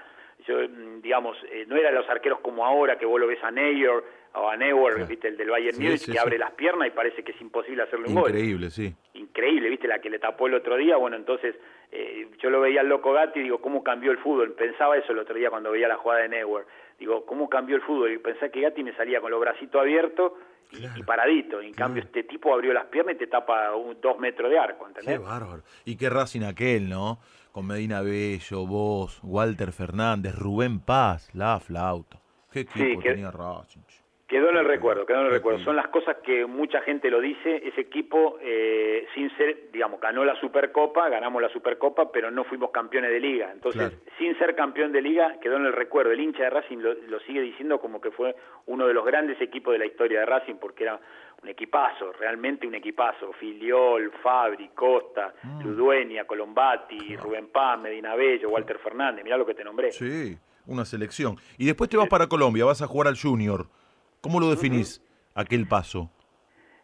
Yo, mm, digamos, eh, no eran los arqueros como ahora, que vos lo ves a Neuer o a Neuer, Claro. ¿viste? El del Bayern Sí, Múnich, sí, que abre las piernas y parece que es imposible hacerle un gol Increíble, sí. increíble, ¿viste? La que le tapó el otro día. Bueno, entonces eh, yo lo veía al loco Gatti y digo, ¿cómo cambió el fútbol? Pensaba eso el otro día cuando veía la jugada de Neuer. Digo, ¿cómo cambió el fútbol? Y pensé que Gatti me salía con los bracitos abiertos y, y paradito. Y en cambio, este tipo abrió las piernas y te tapa un, dos metros de arco, Qué ¿entendés? bárbaro. Y qué Racing aquel, ¿no? Con Medina Bello, vos, Walter Fernández, Rubén Paz, la flauta. Qué equipo que- tenía Racing. Quedó en el recuerdo, quedó en el recuerdo. Son las cosas que mucha gente lo dice. Ese equipo, eh, sin ser, digamos, ganó la Supercopa, ganamos la Supercopa, pero no fuimos campeones de liga. Entonces, Claro. sin ser campeón de liga, quedó en el recuerdo. El hincha de Racing lo, lo sigue diciendo como que fue uno de los grandes equipos de la historia de Racing, porque era un equipazo, realmente un equipazo. Filiol, Fabri, Costa, Mm. Ludueña, Colombati, Rubén Paz, Medina Bello, Walter Fernández. Mirá lo que te nombré. Sí, una selección. Y después te vas para Colombia, vas a jugar al Junior. ¿Cómo lo definís aquel paso?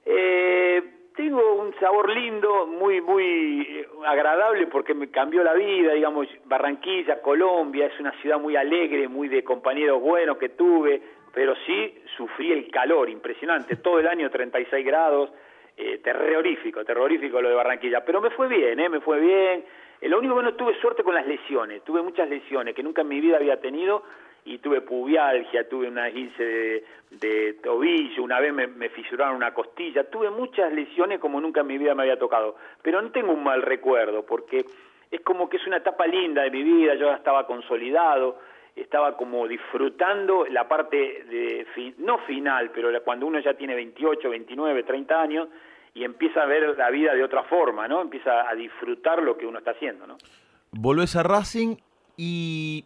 Eh, tengo un sabor lindo, muy, muy eh, agradable porque me cambió la vida, digamos, Barranquilla, Colombia, es una ciudad muy alegre, muy de compañeros buenos que tuve, pero sí sufrí el calor impresionante, todo el año 36 grados, eh, terrorífico, terrorífico lo de Barranquilla, pero me fue bien, ¿eh? me fue bien. Eh, lo único que no tuve suerte con las lesiones, tuve muchas lesiones que nunca en mi vida había tenido y tuve pubialgia, tuve una guince de, tobillo, una vez me, me, fisuraron una costilla, tuve muchas lesiones como nunca en mi vida me había tocado, pero no tengo un mal recuerdo porque es como que es una etapa linda de mi vida, yo ya estaba consolidado, estaba como disfrutando la parte de, no final, pero cuando uno ya tiene 28, 29, 30 años y empieza a ver la vida de otra forma, ¿no? Empieza a disfrutar lo que uno está haciendo, ¿no? Volvés a Racing y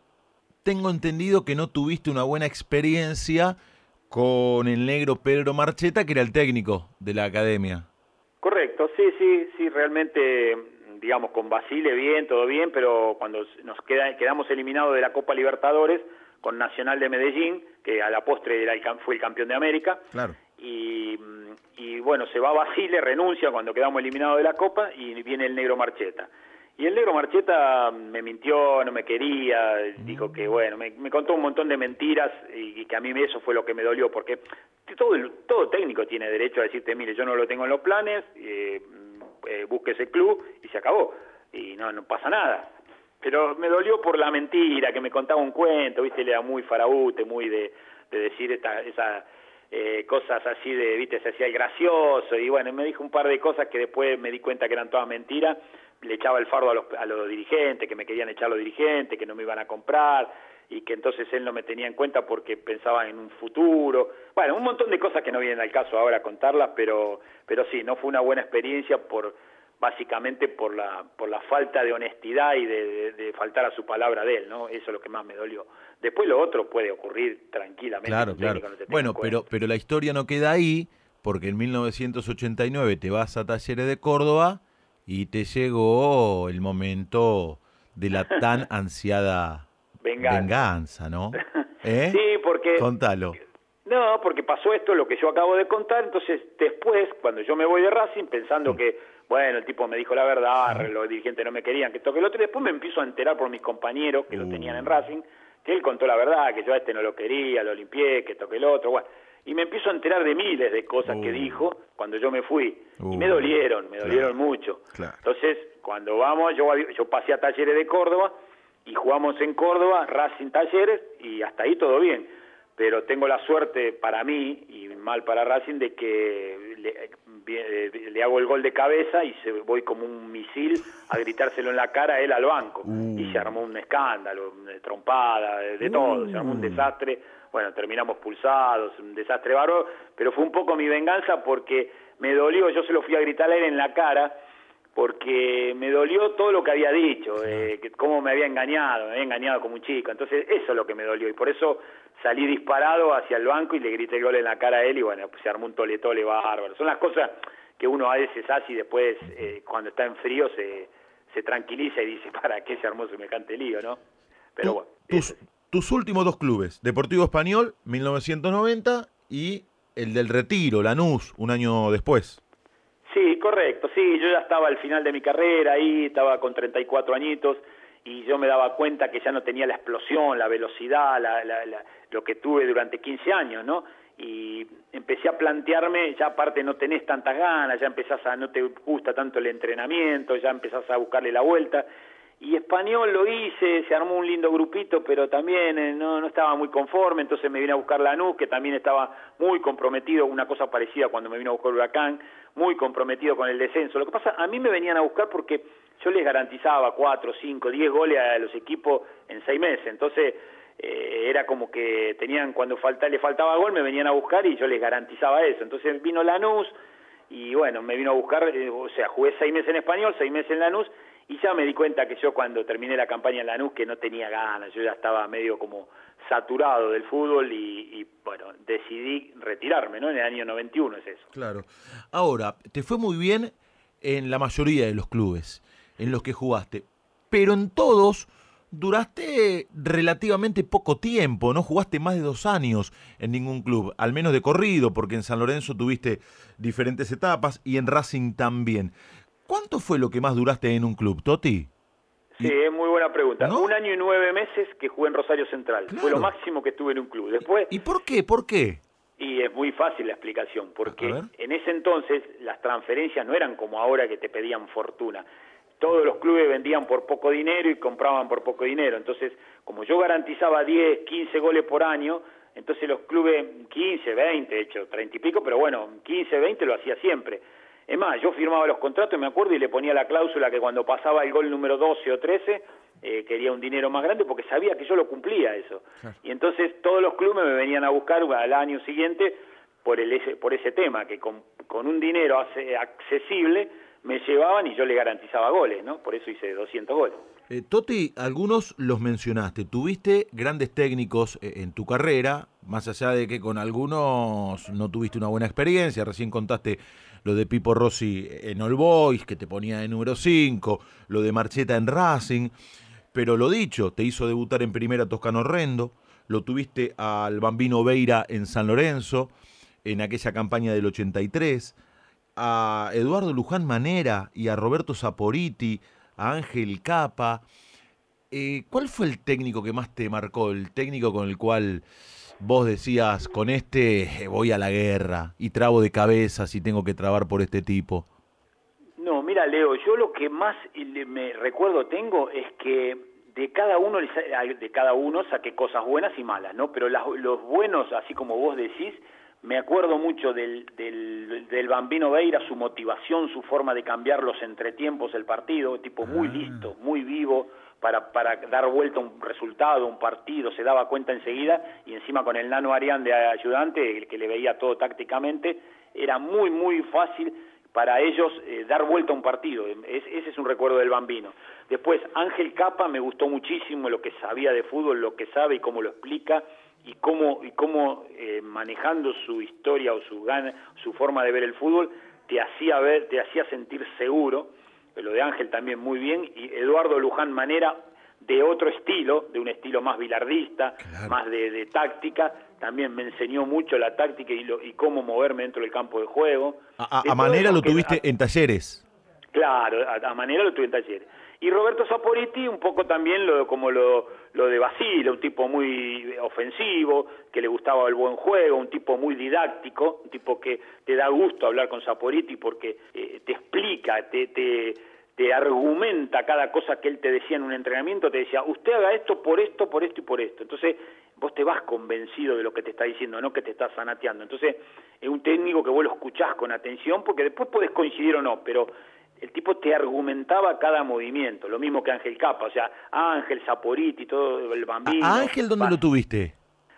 tengo entendido que no tuviste una buena experiencia con el negro Pedro Marcheta, que era el técnico de la academia. Correcto, sí, sí, sí, realmente digamos, con Basile bien, todo bien, pero cuando nos queda, quedamos eliminados de la Copa Libertadores con Nacional de Medellín, que a la postre era el, fue el campeón de América, claro. y, y bueno, se va Basile, renuncia cuando quedamos eliminados de la Copa y viene el negro Marcheta. Y el negro Marcheta me mintió, no me quería, dijo que bueno, me, contó un montón de mentiras y, que a mí eso fue lo que me dolió, porque todo, todo técnico tiene derecho a decirte, mire, yo no lo tengo en los planes, eh, eh, busque ese club y se acabó. Y no, no pasa nada. Pero me dolió por la mentira, que me contaba un cuento, viste, le era muy faraute, muy de, de decir esta, esas eh, cosas así de, viste, se hacía el gracioso, y bueno, me dijo un par de cosas que después me di cuenta que eran todas mentiras, le echaba el fardo a los, a los dirigentes, que me querían echar los dirigentes, que no me iban a comprar, y que entonces él no me tenía en cuenta porque pensaba en un futuro. Bueno, un montón de cosas que no vienen al caso ahora contarlas, pero, pero sí, no fue una buena experiencia por básicamente por la por la falta de honestidad y de, faltar a su palabra de él, ¿no? Eso es lo que más me dolió. Después lo otro puede ocurrir tranquilamente. Claro, claro. bueno, pero pero la historia no queda ahí porque en 1989 te vas a Talleres de Córdoba y te llegó el momento de la tan ansiada venganza, ¿no? ¿Eh? Sí, porque... Contalo. No, porque pasó esto, lo que yo acabo de contar, entonces después, cuando yo me voy de Racing, pensando que, bueno, el tipo me dijo la verdad, los dirigentes no me querían, que toque el otro, y después me empiezo a enterar por mis compañeros que lo tenían en uh. Racing, que él contó la verdad, que yo a este no lo quería, lo limpié, que toque el otro, bueno. Y me empiezo a enterar de miles de cosas que uh. dijo cuando yo me fui. y me uh. dolieron, me dolieron mucho. Entonces, cuando vamos, yo, yo pasé a Talleres de Córdoba, y jugamos en Córdoba, Racing Talleres, y hasta ahí todo bien. Pero tengo la suerte para mí, y mal para Racing, de que le, le hago el gol de cabeza y se voy como un misil a gritárselo en la cara a él al banco. Y se uh. armó un escándalo, trompada, de, todo, se armó un uh. desastre. Bueno, terminamos pulsados, un desastre bárbaro, pero fue un poco mi venganza porque me dolió, yo se lo fui a gritar a él en la cara, porque me dolió todo lo que había dicho, eh, cómo me había engañado, me había engañado como un chico, entonces eso es lo que me dolió y por eso salí disparado hacia el banco y le grité el gol en la cara a él y bueno, pues se armó un tole tole bárbaro. Son las cosas que uno a veces hace y después eh, cuando está en frío se, se tranquiliza y dice, ¿para qué se armó semejante lío, no? Pero bueno. Tus, tus últimos dos clubes, Deportivo Español, 1990 y el del Retiro, Lanús, un año después. Sí, correcto, sí, yo ya estaba al final de mi carrera ahí, estaba con 34 añitos y yo me daba cuenta que ya no tenía la explosión, la velocidad, la, la, lo que tuve durante 15 años, ¿no? Y empecé a plantearme, ya aparte no tenés tantas ganas, ya empezás a, no te gusta tanto el entrenamiento, ya empezás a buscarle la vuelta, y español lo hice, se armó un lindo grupito, pero también eh, no, no estaba muy conforme, entonces me vine a buscar Lanús, que también estaba muy comprometido, una cosa parecida cuando me vino a buscar Huracán, muy comprometido con el descenso. Lo que pasa, a mí me venían a buscar porque yo les garantizaba cuatro, cinco, diez goles a los equipos en seis meses, entonces eh, era como que tenían, cuando falta, le faltaba gol, me venían a buscar y yo les garantizaba eso. Entonces vino Lanús y bueno, me vino a buscar, eh, o sea, jugué seis meses en español, seis meses en Lanús, y ya me di cuenta que yo cuando terminé la campaña en Lanús que no tenía ganas, yo ya estaba medio como saturado del fútbol y, bueno, decidí retirarme, ¿no? En el año 91 es eso. Claro. Ahora, te fue muy bien en la mayoría de los clubes en los que jugaste, pero en todos duraste relativamente poco tiempo, no jugaste más de dos años en ningún club, al menos de corrido, porque en San Lorenzo tuviste diferentes etapas y en Racing también. ¿Cuánto fue lo que más duraste en un club, Toti? Sí, es muy buena pregunta. ¿No? Un año y nueve meses que jugué en Rosario Central. Claro. Fue lo máximo que estuve en un club. Después, ¿Y por qué? ¿Por qué? y es muy fácil la explicación, porque en ese entonces las transferencias no eran como ahora que te pedían fortuna. Todos los clubes vendían por poco dinero y compraban por poco dinero. Entonces, como yo garantizaba 10, 15 goles por año, entonces los clubes 15, 20, de hecho 30 y pico, pero bueno, 15, 20 lo hacía siempre. Es más, yo firmaba los contratos, me acuerdo, y le ponía la cláusula que cuando pasaba el gol número 12 o 13, eh, quería un dinero más grande porque sabía que yo lo cumplía eso. Y entonces todos los clubes me venían a buscar al año siguiente por, el, ese, por ese tema, que con, con un dinero accesible me llevaban y yo le garantizaba goles, ¿no? Por eso hice 200 goles. Eh, Toti, algunos los mencionaste. Tuviste grandes técnicos eh, en tu carrera, más allá de que con algunos no tuviste una buena experiencia. Recién contaste lo de Pipo Rossi en All Boys, que te ponía de número 5, lo de Marcheta en Racing. Pero lo dicho, te hizo debutar en primera Toscano Rendo, lo tuviste al Bambino Veira en San Lorenzo, en aquella campaña del 83, a Eduardo Luján Manera y a Roberto Saporiti, a Ángel Capa. Eh, ¿Cuál fue el técnico que más te marcó? El técnico con el cual vos decías, con este eh, voy a la guerra y trabo de cabeza si tengo que trabar por este tipo. No, mira, Leo, yo lo que más le- me recuerdo tengo es que de cada uno de cada uno saqué cosas buenas y malas, ¿no? Pero las- los buenos, así como vos decís, me acuerdo mucho del, del, del Bambino Veira, su motivación, su forma de cambiar los entretiempos del partido, tipo muy listo, muy vivo para, para dar vuelta un resultado, un partido, se daba cuenta enseguida y encima con el nano Arián de ayudante, el que le veía todo tácticamente, era muy, muy fácil para ellos eh, dar vuelta a un partido. Es- ese es un recuerdo del bambino. Después, Ángel Capa me gustó muchísimo lo que sabía de fútbol, lo que sabe y cómo lo explica y cómo, y cómo eh, manejando su historia o su gana, su forma de ver el fútbol, te hacía ver, te hacía sentir seguro. Lo de Ángel también muy bien. Y Eduardo Luján Manera, de otro estilo, de un estilo más bilardista, más de, de táctica, también me enseñó mucho la táctica y, lo- y cómo moverme dentro del campo de juego. A, Manera lo que- tuviste en talleres. Claro, a, a manera lo tuve en talleres. Y Roberto Saporiti, un poco también lo, como lo, lo de Basile, un tipo muy ofensivo, que le gustaba el buen juego, un tipo muy didáctico, un tipo que te da gusto hablar con Saporiti porque eh, te explica, te, te, te argumenta cada cosa que él te decía en un entrenamiento, te decía, usted haga esto por esto, por esto y por esto. Entonces, vos te vas convencido de lo que te está diciendo, no que te está sanateando. Entonces, es un técnico que vos lo escuchás con atención, porque después podés coincidir o no, pero el tipo te argumentaba cada movimiento, lo mismo que Ángel Capa, o sea, Ángel, Saporiti, todo el ¿A, bambino. a Ángel dónde lo tuviste?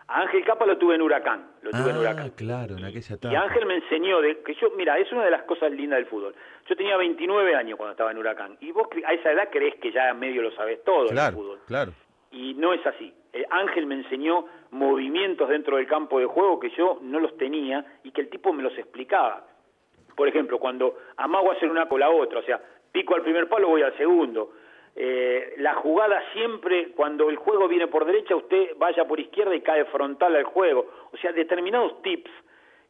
a Ángel Capa lo tuve en Huracán, lo tuve en Ah, Huracán. claro, en aquella Y etapa. Ángel me enseñó de que yo, mira, es una de las cosas lindas del fútbol. Yo tenía 29 años cuando estaba en Huracán y vos a esa edad crees que ya medio lo sabes todo del Claro, fútbol. claro. Y no es así. Eh, Ángel me enseñó movimientos dentro del campo de juego que yo no los tenía y que el tipo me los explicaba. Por ejemplo, cuando amago hacer una con la otra, o sea, pico al primer palo, voy al segundo. Eh, la jugada siempre, cuando el juego viene por derecha, usted vaya por izquierda y cae frontal al juego. O sea, determinados tips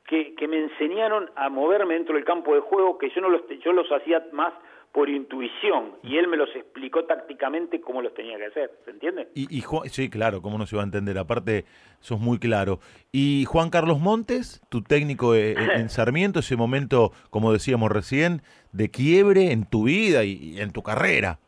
que, que me enseñaron a moverme dentro del campo de juego que yo no los, yo los hacía más por intuición y él me los explicó tácticamente cómo los tenía que hacer, ¿se entiende? Y, y Juan- sí, claro, cómo no se va a entender. Aparte, sos muy claro. Y Juan Carlos Montes, tu técnico eh, en, en Sarmiento, ese momento, como decíamos recién, de quiebre en tu vida y, y en tu carrera.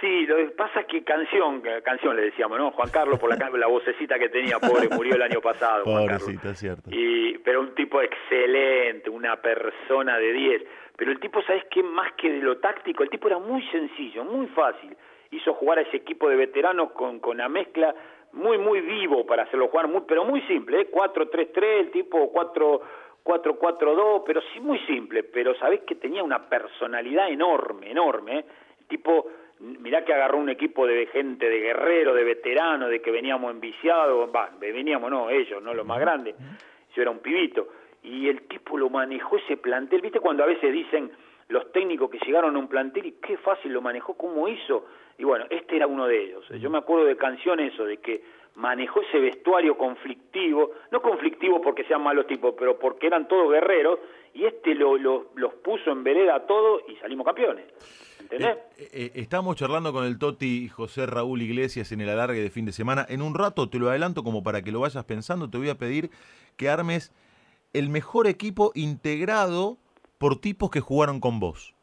Sí, lo que pasa es que canción, canción le decíamos, ¿no? Juan Carlos por la, la vocecita que tenía, pobre, murió el año pasado. Juan Carlos. Cierto. Y, pero un tipo excelente, una persona de 10. Pero el tipo, ¿sabes qué? Más que de lo táctico, el tipo era muy sencillo, muy fácil. Hizo jugar a ese equipo de veteranos con, con la mezcla muy, muy vivo para hacerlo jugar, muy, pero muy simple, ¿eh? 4-3-3, el tipo 4... 4-4-2, pero sí muy simple, pero sabés que tenía una personalidad enorme, enorme, ¿eh? El tipo, mirá que agarró un equipo de gente, de guerrero, de veterano, de que veníamos enviciados, va, veníamos no, ellos, no los más grandes, yo era un pibito, y el tipo lo manejó ese plantel, viste cuando a veces dicen los técnicos que llegaron a un plantel y qué fácil lo manejó, cómo hizo, y bueno, este era uno de ellos, yo me acuerdo de canción eso, de que manejó ese vestuario conflictivo, no conflictivo porque sean malos tipos, pero porque eran todos guerreros, y este lo, lo- los puso en vereda a todos y salimos campeones. ¿Entendés? Eh, eh, estamos charlando con el Toti José Raúl Iglesias en el alargue de fin de semana. En un rato te lo adelanto como para que lo vayas pensando. Te voy a pedir que armes el mejor equipo integrado por tipos que jugaron con vos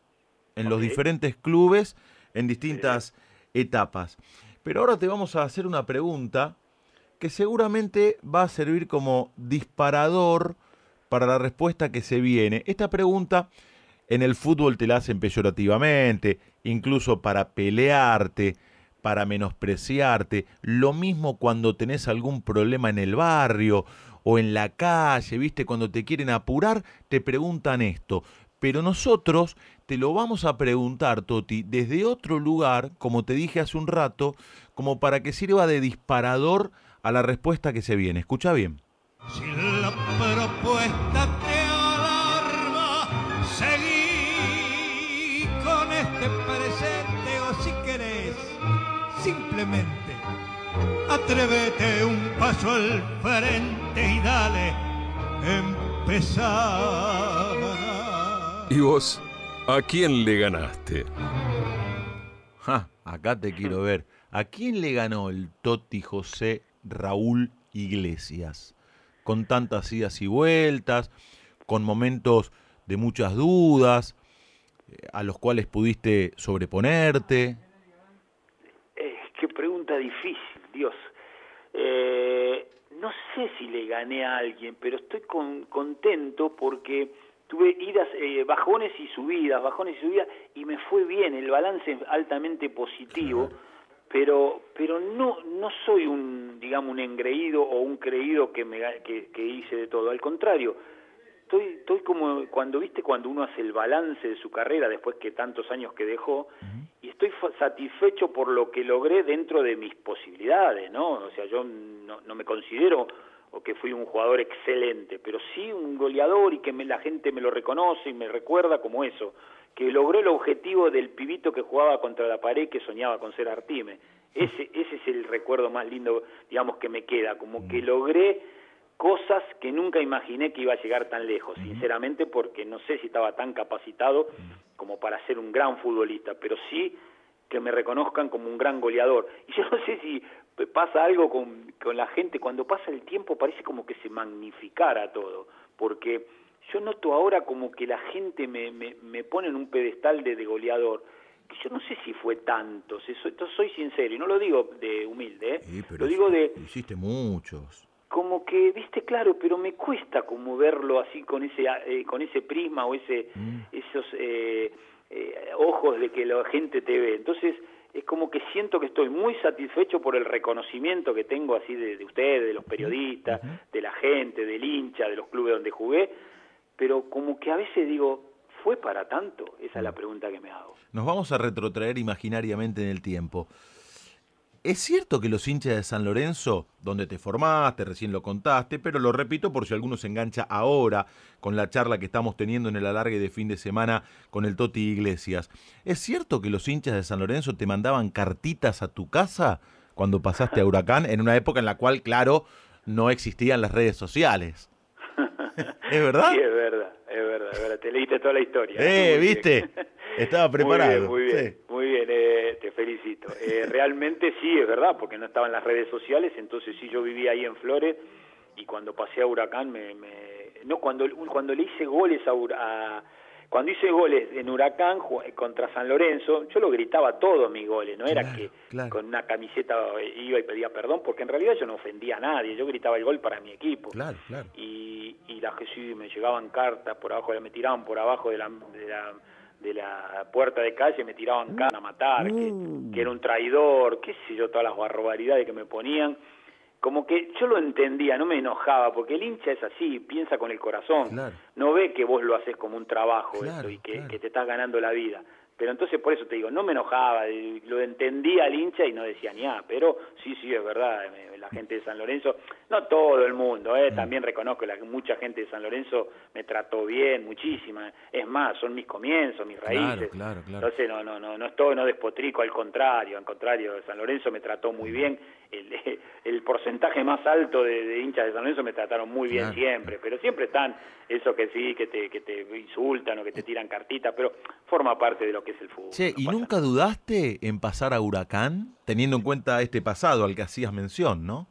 en los diferentes clubes en distintas etapas. Pero ahora te vamos a hacer una pregunta que seguramente va a servir como disparador para la respuesta que se viene. Esta pregunta en el fútbol te la hacen peyorativamente, incluso para pelearte, para menospreciarte. Lo mismo cuando tenés algún problema en el barrio o en la calle, ¿viste? Cuando te quieren apurar, te preguntan esto. Pero nosotros te lo vamos a preguntar, Toti, desde otro lugar, como te dije hace un rato, como para que sirva de disparador a la respuesta que se viene. Escucha bien. Si la propuesta te alarma, seguí con este presente o si querés, simplemente atrévete un paso al frente y dale, empezar. ¿Y vos? ¿A quién le ganaste? Ja, acá te quiero ver. ¿A quién le ganó el Toti José Raúl Iglesias? Con tantas idas y vueltas, con momentos de muchas dudas, eh, a los cuales pudiste sobreponerte. Eh, qué pregunta difícil, Dios. Eh, no sé si le gané a alguien, pero estoy con- contento porque tuve idas, eh, bajones y subidas, bajones y subidas, y me fue bien, el balance es altamente positivo, pero pero no no soy un, digamos, un engreído o un creído que, me, que hice de todo, al contrario, estoy estoy como cuando viste cuando uno hace el balance de su carrera después que tantos años que dejó y estoy satisfecho por lo que logré dentro de mis posibilidades no o sea yo no, no me considero o que fui un jugador excelente pero sí un goleador y que me- la gente me lo reconoce y me recuerda como eso que logré el objetivo del pibito que jugaba contra la pared que soñaba con ser Artime. Ese ese es el recuerdo más lindo digamos que me queda como que logré cosas que nunca imaginé que iba a llegar tan lejos, sinceramente, porque no sé si estaba tan capacitado como para ser un gran futbolista, pero sí que me reconozcan como un gran goleador. Y yo no sé si pasa algo con, con la gente, cuando pasa el tiempo parece como que se magnificara todo, porque yo noto ahora como que la gente me, me, me pone en un pedestal de, de goleador, que yo no sé si fue tanto, si soy, soy sincero, y no lo digo de humilde, ¿eh? Sí, pero lo digo de Hiciste muchos. Como que viste claro pero me cuesta como verlo así con ese eh, con ese prisma o ese Mm. esos eh, eh, ojos de que la gente te ve. Entonces es como que siento que estoy muy satisfecho por el reconocimiento que tengo así de, de ustedes de los periodistas de la gente del hincha de los clubes donde jugué. Pero como que a veces digo fue para tanto esa es la pregunta que me hago. Nos vamos a retrotraer imaginariamente en el tiempo. ¿Es cierto que los hinchas de San Lorenzo, donde te formaste, recién lo contaste, pero lo repito por si alguno se engancha ahora con la charla que estamos teniendo en el alargue de fin de semana con el Toti Iglesias, ¿es cierto que los hinchas de San Lorenzo te mandaban cartitas a tu casa cuando pasaste a Huracán, en una época en la cual, claro, no existían las redes sociales? ¿Es verdad? sí es verdad es verdad es verdad te leíste toda la historia Eh, Muy bien. ¿viste? Estaba preparado. Muy bien, muy bien, Sí. muy bien, eh, te felicito. Eh, realmente sí, es verdad, porque no estaban las redes sociales, entonces sí, yo vivía ahí en Flores y cuando pasé a Huracán, me, me- no cuando cuando le hice goles a, a- cuando hice goles en Huracán contra San Lorenzo, yo lo gritaba todos mis goles, no era Claro, que claro. con una camiseta iba y pedía perdón, porque en realidad yo no ofendía a nadie, yo gritaba el gol para mi equipo Claro, claro. y, y la que sí me llegaban cartas por abajo, me tiraban por abajo de la, de la, de la puerta de calle, me tiraban cartas a matar, que, que era un traidor, qué sé yo, todas las barbaridades que me ponían. Como que yo lo entendía, no me enojaba, porque el hincha es así, piensa con el corazón, Claro. no ve que vos lo haces como un trabajo Claro, esto y que, claro. que te estás ganando la vida. Pero entonces por eso te digo, no me enojaba, lo entendía al hincha y no decía ni ah, pero sí, sí, es verdad, me- la gente de San Lorenzo, no todo el mundo, eh, también reconozco que mucha gente de San Lorenzo me trató bien, muchísima, es más, son mis comienzos, mis Claro, raíces. claro, claro. Entonces no, no, no, no estoy, no despotrico, al contrario, al contrario, San Lorenzo me trató muy bien, el- el porcentaje más alto de, de hinchas de San Lorenzo me trataron muy bien Claro. siempre, pero siempre están esos que sí, que te, que te insultan o que te tiran cartitas, pero forma parte de lo que es el fútbol. Che, ¿y nunca dudaste en pasar a Huracán? Teniendo en cuenta este pasado al que hacías mención, ¿no?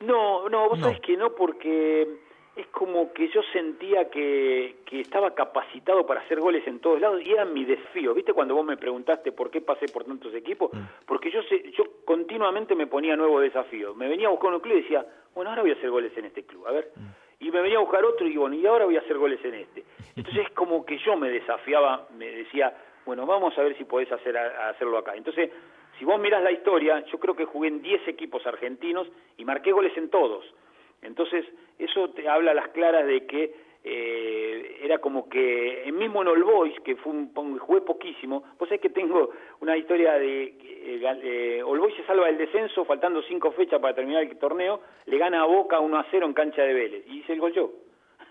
No, no, vos No. sabés que no, porque es como que yo sentía que, que estaba capacitado para hacer goles en todos lados y era mi desafío. ¿Viste cuando vos me preguntaste por qué pasé por tantos equipos? Mm. Porque yo yo continuamente me ponía nuevos desafíos. Me venía a buscar un club y decía, bueno, ahora voy a hacer goles en este club, a ver. Mm. Y me venía a buscar otro y digo, bueno, y ahora voy a hacer goles en este. Entonces es como que yo me desafiaba, me decía, bueno, vamos a ver si podés hacer, a- hacerlo acá. Entonces, si vos mirás la historia, yo creo que jugué en 10 equipos argentinos y marqué goles en todos. Entonces, eso te habla a las claras de que eh, era como que, mismo en All Boys, que fue un, jugué poquísimo, vos sabés que tengo una historia de eh, eh, All Boys se salva del descenso, faltando cinco fechas para terminar el torneo, le gana a Boca 1 a 0 en cancha de Vélez, y hice el gol yo.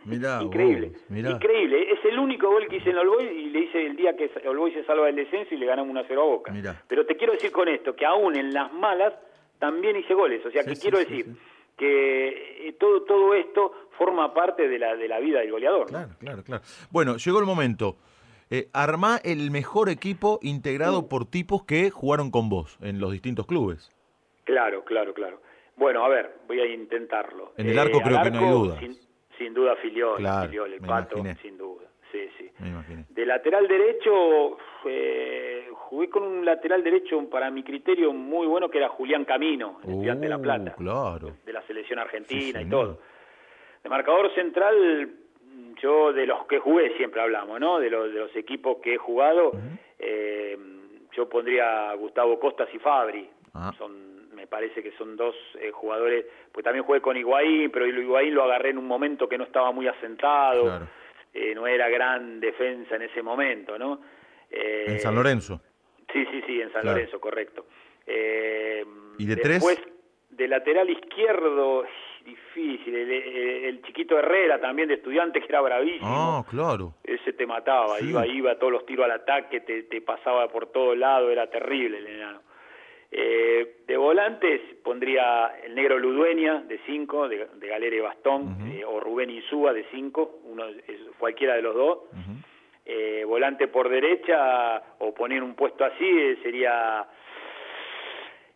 Mirá, Increíble, mirá. increíble. Es el único gol que hice en All Boys y le hice el día que All Boys se salva del descenso y le ganamos 1 a 0 a Boca. Mirá. Pero te quiero decir con esto, que aún en las malas también hice goles. O sea, Sí, que sí, quiero sí, decir que eh, todo, todo esto forma parte de la, de la vida del goleador. ¿no? Claro, claro, claro. Bueno, llegó el momento. Eh, armá el mejor equipo integrado por tipos que jugaron con vos en los distintos clubes. Claro, claro, claro. Bueno, a ver, voy a intentarlo. En el arco al creo que no hay dudas. Sin, sin duda Filiol, Claro, Filiol, el pato, imaginé. sin duda. Sí, sí. Me. De lateral derecho, eh, jugué con un lateral derecho para mi criterio muy bueno que era Julián Camino, el estudiante de La Uh, Plata, claro. de la selección argentina Sí, y todo. De marcador central, yo de los que jugué siempre hablamos, ¿no? De los, de los equipos que he jugado, eh, yo pondría a Gustavo Costas y Fabri. Ah. Son, me parece que son dos eh, jugadores, pues también jugué con Higuaín, pero Higuaín lo agarré en un momento que no estaba muy asentado, Claro. eh, no era gran defensa en ese momento, ¿no? Eh, En San Lorenzo. Sí, sí, sí, en San Claro. Lorenzo, correcto. Eh, ¿Y de después, tres? de lateral izquierdo, difícil. El, el- el chiquito Herrera también de estudiante que era bravísimo. Ah, claro. Ese te mataba, Sí. iba, iba todos los tiros al ataque, te, te pasaba por todos lados, era terrible el enano. Eh, de volantes pondría el negro Ludueña de 5, de, de Galera y Bastón, eh, o Rubén Insúa de 5, uno es- cualquiera de los dos. Eh, volante por derecha o poner un puesto así eh, sería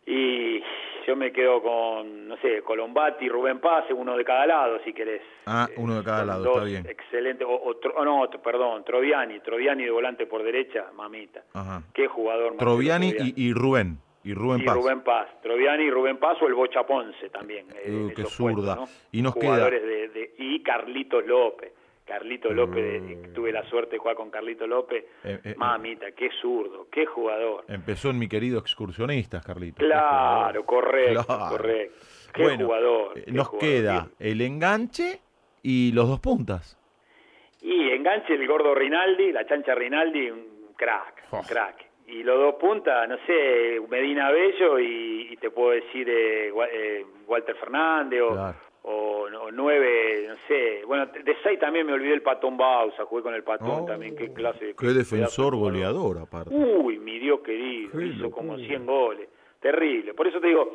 y yo me quedo con no sé Colombati Rubén Paz uno de cada lado si querés Ah, uno de cada lado, dos está bien. excelente o, o Tro- oh, no perdón Troviani Troviani de volante por derecha mamita Ajá. qué jugador Troviani y, y Rubén. Y Rubén y Paz. Rubén Paz, Troviani y Rubén Paz o el Bocha Ponce también. eh, Uh, en qué zurda. puestos, Y nos Jugadores de, de- y Carlitos López. López, eh, Uh. tuve la suerte de jugar con Carlitos López. Eh, eh, Mamita, qué zurdo, qué jugador. Empezó en mi querido excursionista, Carlito. Claro, correcto, Claro. correcto. Qué Bueno, jugador. eh, qué nos jugador. queda el enganche y los dos puntas. Y enganche el gordo Rinaldi, la chancha Rinaldi, un crack, un Oh. crack. Y los dos puntas, no sé, Medina Bello y, y te puedo decir eh, eh, Walter Fernández o, Claro. o, o nueve, no sé. Bueno, de seis también me olvidé el Patón Bausa, jugué con el Patón Oh, también, qué clase de... Qué defensor goleador, aparte. Uy, mi Dios querido, Qué hizo como locura. 100 goles. Terrible. Por eso te digo,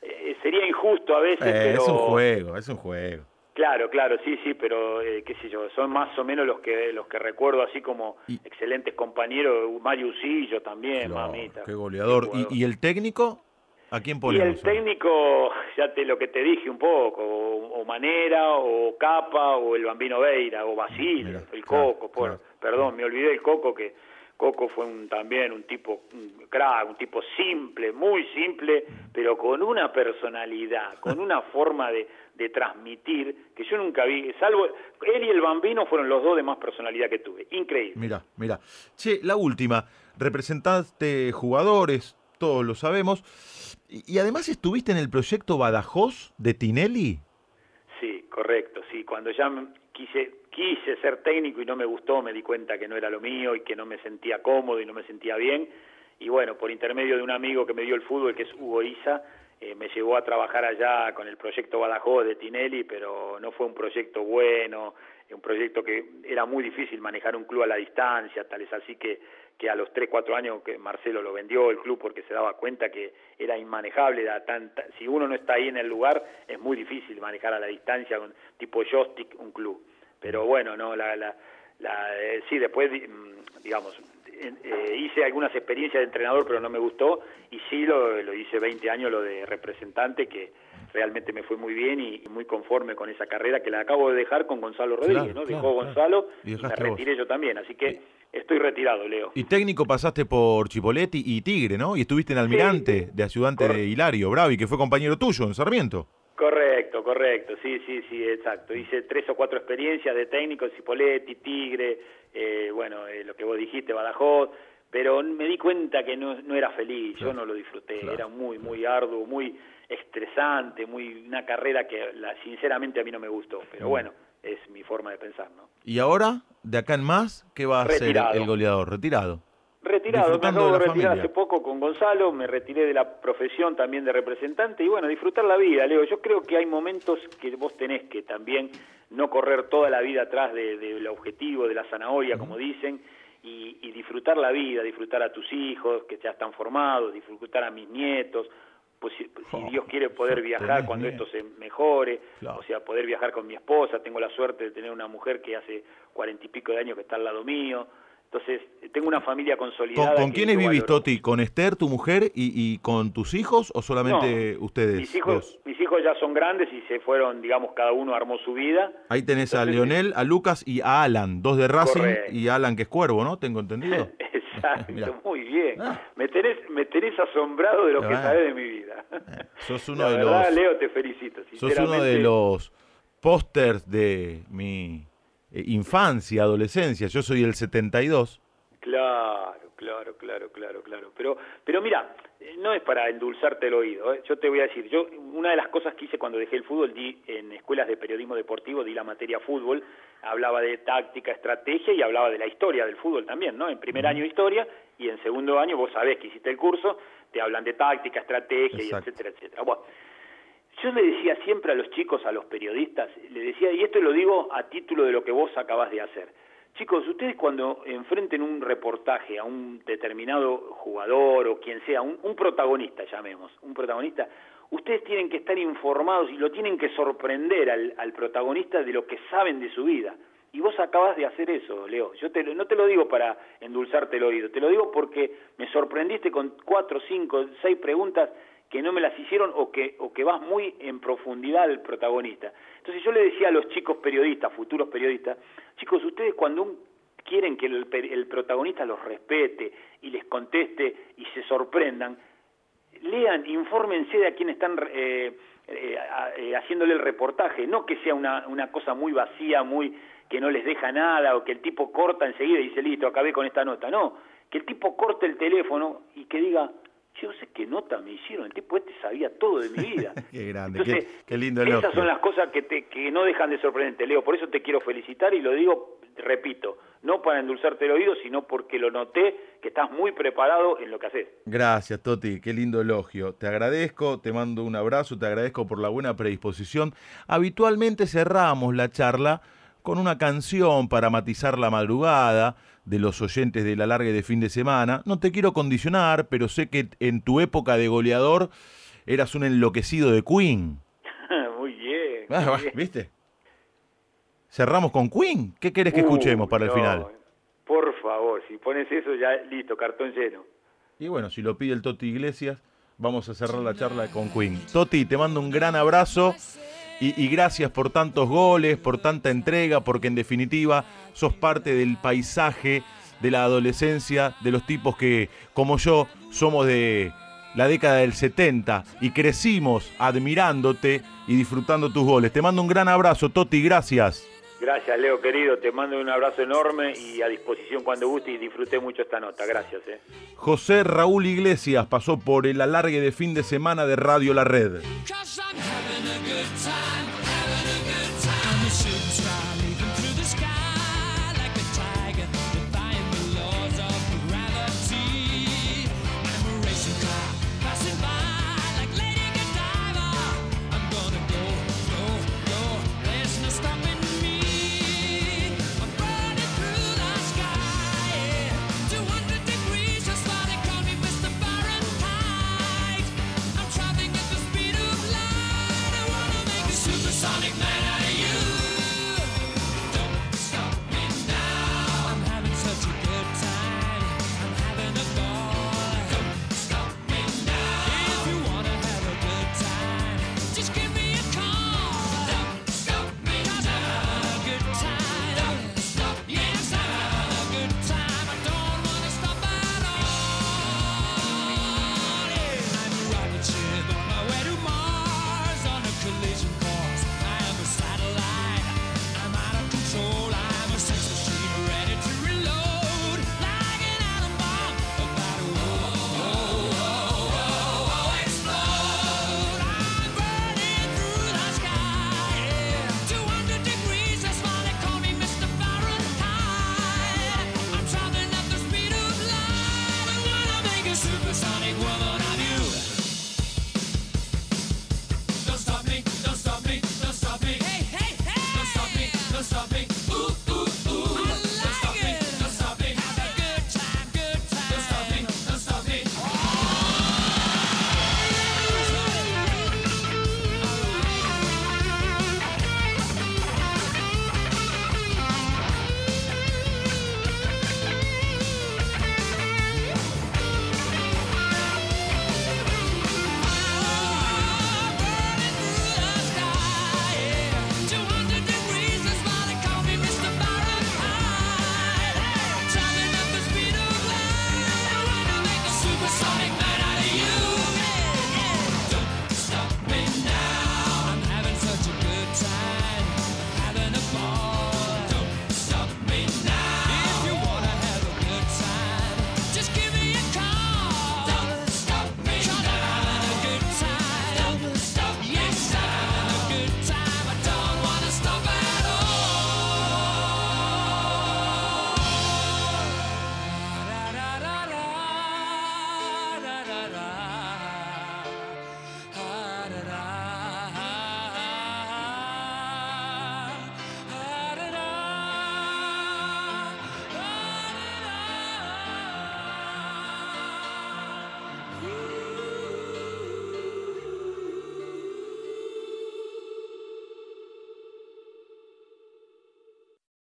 eh, sería injusto a veces, Eh, pero... Es un juego, es un juego. Claro, claro, sí, sí, pero eh, qué sé yo, son más o menos los que los que recuerdo así como Y- excelentes compañeros, Mario Usillo también, Claro, mamita. qué goleador. Qué ¿Y, y el técnico? ¿A quién Y ponemos? el técnico, ya te lo que te dije un poco, o, o Manera, o Capa, o el Bambino Veira, o Basile, Mira, el claro, Coco, por, claro. perdón, me olvidé del Coco, que Coco fue un, también un tipo un crack, un tipo simple, muy simple, pero con una personalidad, con una forma de, de transmitir que yo nunca vi, salvo él y el Bambino fueron los dos de más personalidad que tuve, increíble. Mira, mira. Che, la última. Representaste jugadores, todos lo sabemos. Y, y además estuviste en el proyecto Badajoz de Tinelli. Sí, correcto, sí. Cuando ya me- quise, quise ser técnico y no me gustó, me di cuenta que no era lo mío y que no me sentía cómodo y no me sentía bien. Y bueno, por intermedio de un amigo que me dio el fútbol, que es Hugo Isa, eh, me llevó a trabajar allá con el proyecto Badajoz de Tinelli, pero no fue un proyecto bueno, un proyecto que era muy difícil manejar un club a la distancia, tal es así que, que a los 3, 4 años que Marcelo lo vendió el club porque se daba cuenta que era inmanejable, tanta, si uno no está ahí en el lugar es muy difícil manejar a la distancia con tipo joystick un club. Pero bueno, no la, la, la eh, sí después mm, digamos eh, hice algunas experiencias de entrenador pero no me gustó y sí lo, lo hice 20 años lo de representante que realmente me fue muy bien y, muy conforme con esa carrera que la acabo de dejar con Gonzalo Rodríguez, ¿no? Dejó Gonzalo y, me retiré yo también, así que estoy retirado, Leo. Y técnico pasaste por Chipoletti y Tigre, ¿no? Y estuviste en Almirante, de ayudante de Hilario Bravi, que fue compañero tuyo en Sarmiento. Correcto, correcto, sí, sí, sí, exacto. Hice tres o cuatro experiencias de técnico, Cipoletti, Tigre, eh, bueno, eh, lo que vos dijiste, Badajoz, pero me di cuenta que no, no era feliz, yo no lo disfruté, era muy, muy arduo, muy estresante, muy una carrera que la, sinceramente a mí no me gustó, pero mm. bueno, es mi forma de pensar, ¿no? ¿Y ahora, de acá en más, qué va a hacer el goleador? ¿Retirado? Retirado, me acabo de, retirar hace poco con Gonzalo, me retiré de la profesión también de representante y bueno, disfrutar la vida, Leo. Yo creo que hay momentos que vos tenés que también no correr toda la vida atrás del de, objetivo, de la zanahoria, como dicen, y, y, disfrutar la vida, disfrutar a tus hijos que ya están formados, disfrutar a mis nietos, pues si, oh, Dios quiere poder viajar cuando esto se mejore, o sea, poder viajar con mi esposa, tengo la suerte de tener una mujer que hace cuarenta y pico de años que está al lado mío, entonces, tengo una familia consolidada. ¿Con, quiénes vivís, Toti? ¿Con Esther, tu mujer, y, con tus hijos o solamente ustedes? Mis hijos, mis hijos ya son grandes y se fueron, digamos, cada uno armó su vida. Ahí tenés a Leonel, a Lucas y a Alan, dos de Racing y Alan que es cuervo, ¿no? Tengo entendido. Exacto, muy bien. Ah. Me, tenés, me tenés asombrado de lo que sabés de mi vida. Eh, sos uno de verdad, Leo, te felicito. Sos uno de los pósters de mi eh, infancia, adolescencia. Yo soy el 72. Claro, claro, claro, claro, claro. Pero, pero mira, no es para endulzarte el oído. ¿eh? Yo te voy a decir, yo una de las cosas que hice cuando dejé el fútbol, di en escuelas de periodismo deportivo, di la materia fútbol, hablaba de táctica, estrategia y hablaba de la historia del fútbol también, ¿no? En primer año historia y en segundo año, vos sabés que hiciste el curso, te hablan de táctica, estrategia y etcétera, etcétera. Bueno, yo le decía siempre a los chicos, a los periodistas, le decía, y esto lo digo a título de lo que vos acabás de hacer, chicos, ustedes cuando enfrenten un reportaje a un determinado jugador o quien sea, un, protagonista, llamemos, un protagonista, ustedes tienen que estar informados y lo tienen que sorprender al, al protagonista de lo que saben de su vida. Y vos acabas de hacer eso, Leo. Yo te, no te lo digo para endulzarte el oído, te lo digo porque me sorprendiste con cuatro, cinco, seis preguntas que no me las hicieron o que, o que vas muy en profundidad del protagonista. Entonces yo le decía a los chicos periodistas, futuros periodistas, chicos, ustedes cuando quieren que el, el, protagonista los respete y les conteste y se sorprendan, lean, infórmense de a quién están eh, eh, eh, haciéndole el reportaje, no que sea una, una cosa muy vacía, muy que no les deja nada o que el tipo corta enseguida y dice, listo, acabé con esta nota. No, que el tipo corte el teléfono y que diga, yo sé qué nota me hicieron, el tipo este sabía todo de mi vida. qué grande, qué, lindo Esas son las cosas que, te, que no dejan de sorprenderte, Leo. Por eso te quiero felicitar y lo digo, repito, no para endulzarte el oído, sino porque lo noté que estás muy preparado en lo que haces. Gracias, Toti, qué lindo elogio. Te agradezco, te mando un abrazo, te agradezco por la buena predisposición. Habitualmente cerramos la charla con una canción para matizar la madrugada de los oyentes de la larga de fin de semana. No te quiero condicionar, pero sé que en tu época de goleador eras un enloquecido de Queen. muy bien. Ah, ¿Viste? Cerramos con Queen. ¿Qué querés que escuchemos para el final? Por favor, si pones eso ya listo, cartón lleno. Y bueno, si lo pide el Toti Iglesias, vamos a cerrar la charla con Queen. Toti, te mando un gran abrazo. Y, gracias por tantos goles, por tanta entrega, porque en definitiva sos parte del paisaje de la adolescencia, de los tipos que, como yo, somos de la década del 70 y crecimos admirándote y disfrutando tus goles. Te mando un gran abrazo, Toti, gracias. Gracias, Leo, querido. Te mando un abrazo enorme y a disposición cuando guste y disfruté mucho esta nota. Gracias. Eh. José Raúl Iglesias pasó por el alargue de fin de semana de Radio La Red.